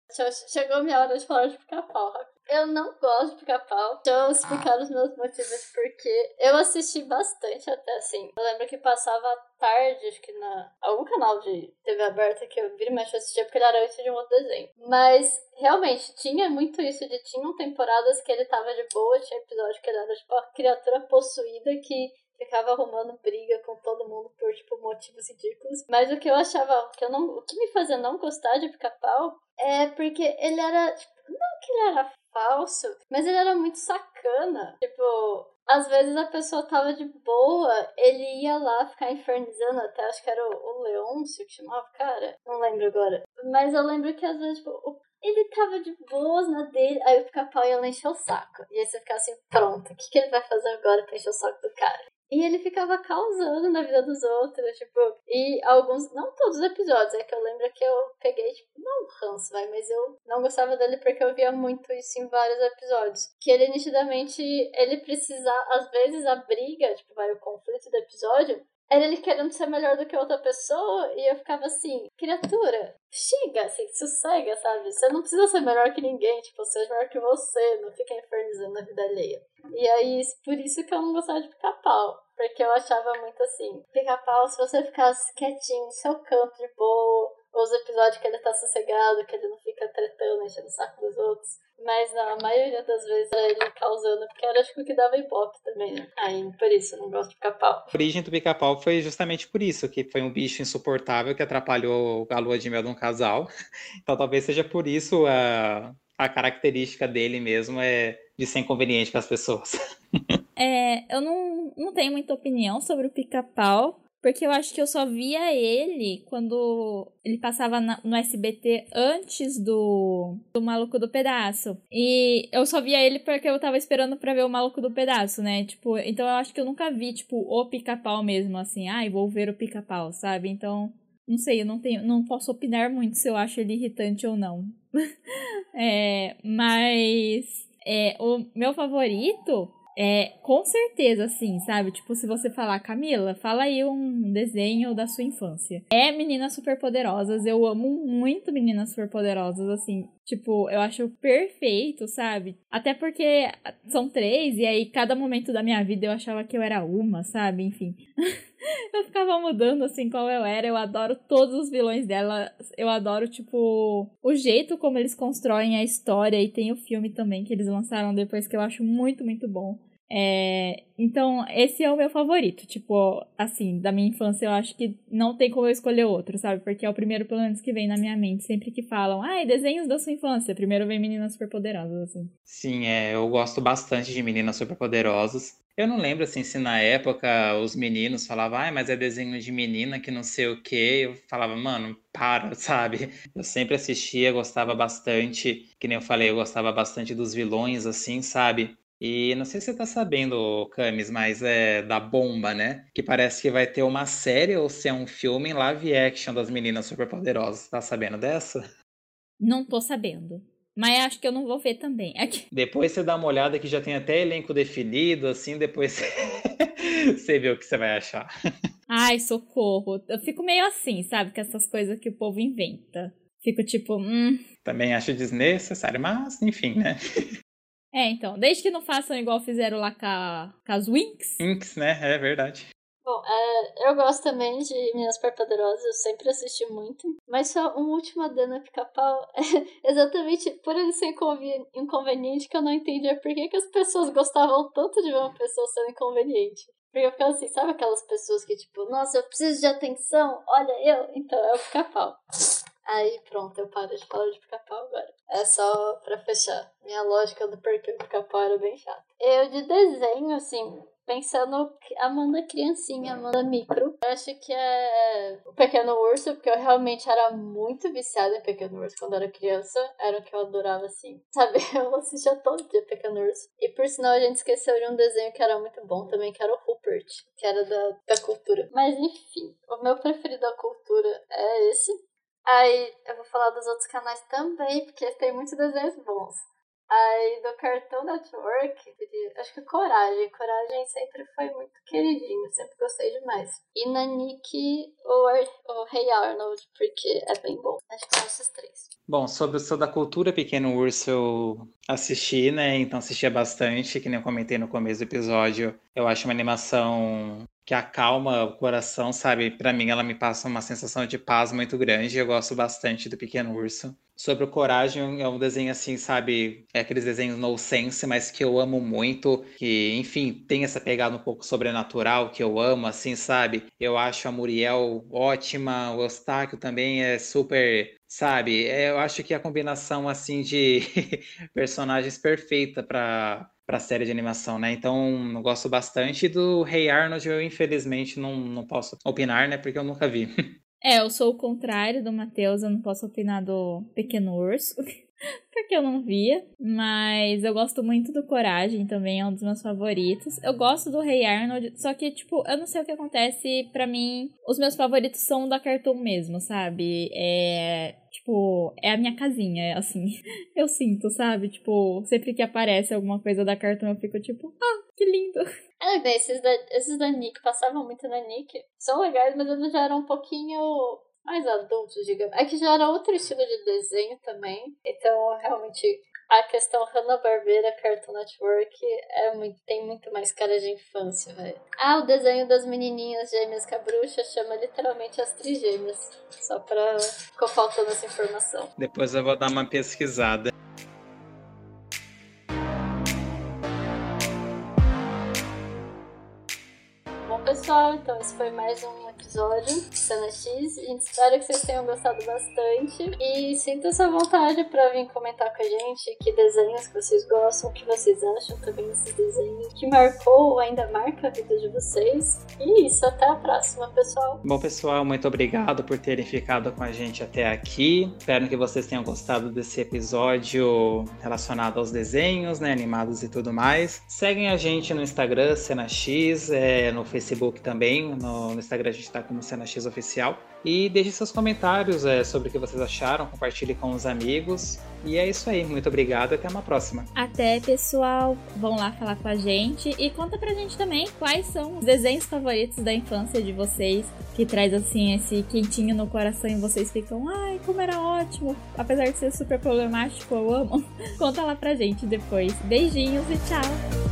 Chegou minha hora de falar de Pica-Pau, Eu não gosto de pica-pau. Deixa eu explicar os meus motivos porque eu assisti bastante até assim. Eu lembro que passava tarde, acho que na algum canal de TV aberta que eu vira e mexe assistia porque ele era antes de um outro desenho. Mas realmente tinha muito isso de tinham temporadas que ele tava de boa, tinha episódio que ele era tipo a criatura possuída que ficava arrumando briga com todo mundo por tipo motivos ridículos. Mas o que eu achava, o que eu não, o que me fazia não gostar de Pica-Pau é porque ele era, tipo, não que ele era falso, mas ele era muito sacana. Tipo, às vezes a pessoa tava de boa, ele ia lá ficar infernizando, até acho que era o, o Leôncio que chamava, cara, não lembro agora. Mas eu lembro que às vezes, tipo, o, ele tava de boas na dele, aí o pica-pau ia lá encher o saco. E aí você ficava assim, pronto, o que, que ele vai fazer agora pra encher o saco do cara? E ele ficava causando na vida dos outros, tipo, e alguns, não todos os episódios, é que eu lembro que eu peguei, tipo, não ranço, vai, mas eu não gostava dele porque eu via muito isso em vários episódios. Que ele nitidamente, ele precisa, às vezes a briga, tipo, vai, o conflito do episódio, era ele querendo ser melhor do que outra pessoa e eu ficava assim, criatura, chega, assim, sossega, sabe? Você não precisa ser melhor que ninguém, tipo, seja melhor que você, não fica infernizando a vida alheia. E aí, por isso que eu não gostava de pica-pau. Porque eu achava muito assim, pica-pau, se você ficasse quietinho no seu canto de boa, os episódios que ele tá sossegado, que ele não fica tretando, enchendo o saco dos outros. Mas não, a maioria das vezes era ele causando, porque era tipo que dava ibope também, né? Aí, por isso, eu não gosto de pica-pau. A origem do pica-pau foi justamente por isso, que foi um bicho insuportável que atrapalhou a lua de mel de um casal. Então talvez seja por isso a, a característica dele mesmo é de ser inconveniente para as pessoas. É, eu não, não tenho muita opinião sobre o pica-pau, porque eu acho que eu só via ele quando ele passava no SBT antes do, do Maluco do Pedaço. E eu só via ele porque eu tava esperando pra ver o Maluco do Pedaço, né? Tipo, então eu acho que eu nunca vi, tipo, o pica-pau mesmo, assim. Ai, vou ver o pica-pau, sabe? Então, não sei, eu não tenho, não posso opinar muito se eu acho ele irritante ou não. é, mas é, o meu favorito é, com certeza, assim, sabe? Tipo, se você falar, Camila, fala aí um desenho da sua infância. É Meninas Superpoderosas, eu amo muito Meninas Superpoderosas, assim. Tipo, eu acho perfeito, sabe? Até porque são três, e aí cada momento da minha vida eu achava que eu era uma, sabe? Enfim. eu ficava mudando assim qual eu era. Eu adoro todos os vilões dela. Eu adoro, tipo, o jeito como eles constroem a história. E tem o filme também que eles lançaram depois que eu acho muito, muito bom. É, então, esse é o meu favorito. Tipo, assim, da minha infância, eu acho que não tem como eu escolher outro, sabe? Porque é o primeiro, pelo menos, que vem na minha mente. Sempre que falam, ai, ah, desenhos da sua infância. Primeiro vem Meninas Superpoderosas, assim. Sim, é, eu gosto bastante de Meninas Superpoderosas. Eu não lembro, assim, se na época os meninos falavam, ai, mas é desenho de menina que não sei o quê. Eu falava, mano, para, sabe? Eu sempre assistia, gostava bastante. Que nem eu falei, eu gostava bastante dos vilões, assim, sabe? E não sei se você tá sabendo, Camis, mas é da Bomba, né? Que parece que vai ter uma série ou se é um filme em live action das meninas superpoderosas. Tá sabendo dessa? Não tô sabendo. Mas acho que eu não vou ver também. Aqui. Depois você dá uma olhada que já tem até elenco definido, assim, depois você vê o que você vai achar. Ai, socorro. Eu fico meio assim, sabe? Com essas coisas que o povo inventa. Fico tipo, hum. Também acho desnecessário, mas enfim, né? É, então, desde que não façam igual fizeram lá com, a, com as Winx. Winx, né? É verdade. Bom, é, eu gosto também de Meninas Superpoderosas, eu sempre assisti muito. Mas só um último adendo a pica-pau. É exatamente por ele ser inconveniente que eu não entendia por que, que as pessoas gostavam tanto de ver uma pessoa sendo inconveniente. Porque eu ficava assim, sabe aquelas pessoas que tipo, nossa, eu preciso de atenção, olha eu, então é o pica-pau. Aí pronto, eu paro de falar de pica-pau agora. É só pra fechar. Minha lógica do porquê o pica-pau era bem chata. Eu de desenho, assim, pensando Amanda criancinha, Amanda micro. Eu acho que é o Pequeno Urso, porque eu realmente era muito viciada em Pequeno Urso quando era criança. Era o que eu adorava, assim. Sabe, eu assistia todo dia Pequeno Urso. E por sinal, a gente esqueceu de um desenho que era muito bom também, que era o Rupert, que era da, da cultura. Mas enfim, o meu preferido da cultura é esse. Aí eu vou falar dos outros canais também, porque tem muitos desenhos bons. Aí do Cartoon Network, acho que Coragem. Coragem sempre foi muito queridinho, sempre gostei demais. E na Nick, o, Rei Arnold, porque é bem bom. Acho que são esses três. Bom, sobre o seu da cultura Pequeno Urso, eu assisti, né? Então assistia bastante, que nem eu comentei no começo do episódio. Eu acho uma animação que acalma o coração, sabe? Para mim, ela me passa uma sensação de paz muito grande. Eu gosto bastante do Pequeno Urso. Sobre o Coragem, é um desenho assim, sabe? É aqueles desenhos no sense, mas que eu amo muito. Que, enfim, tem essa pegada um pouco sobrenatural que eu amo, assim, sabe? Eu acho a Muriel ótima, o Eustáquio também é super sabe? É, eu acho que a combinação assim de personagens perfeita para para série de animação, né? Então, eu gosto bastante do Rei hey Arnold, eu infelizmente não, não posso opinar, né? Porque eu nunca vi. É, eu sou o contrário do Matheus, eu não posso opinar do Pequeno Urso. porque eu não via. Mas eu gosto muito do Coragem também, é um dos meus favoritos. Eu gosto do Rei Arnold, só que, tipo, eu não sei o que acontece. para mim, os meus favoritos são da Cartoon mesmo, sabe? É. Tipo, é a minha casinha, assim. Eu sinto, sabe? Tipo, sempre que aparece alguma coisa da Cartoon, eu fico tipo, ah, que lindo. É, esses da, esses da Nick passavam muito na Nick. São legais, mas eles já eram um pouquinho mais adultos, digamos. É que já era outro estilo de desenho também. Então, realmente, a questão Hanna-Barbera Cartoon Network é muito, tem muito mais cara de infância, velho. Ah, o desenho das menininhas gêmeas com a bruxa chama literalmente as trigêmeas. Só pra... Ficou faltando essa informação. Depois eu vou dar uma pesquisada. Pessoal, então esse foi mais um episódio Cena X. A gente espera que vocês tenham gostado bastante. E sinta essa vontade para vir comentar com a gente que desenhos que vocês gostam, o que vocês acham também desses desenhos, que marcou ou ainda marca a vida de vocês. E isso, até a próxima, pessoal. Bom, pessoal, muito obrigado por terem ficado com a gente até aqui. Espero que vocês tenham gostado desse episódio relacionado aos desenhos, né, animados e tudo mais. Seguem a gente no Instagram, Cena X, é, no Facebook também. No, no Instagram a gente está como Cena X Oficial. E deixe seus comentários é, sobre o que vocês acharam, compartilhe com os amigos. E é isso aí, muito obrigado até uma próxima. Até, pessoal. Vão lá falar com a gente e conta pra gente também quais são os desenhos favoritos da infância de vocês, que traz assim esse quentinho no coração e vocês ficam, ai, como era ótimo. Apesar de ser super problemático, eu amo. conta lá pra gente depois. Beijinhos e tchau!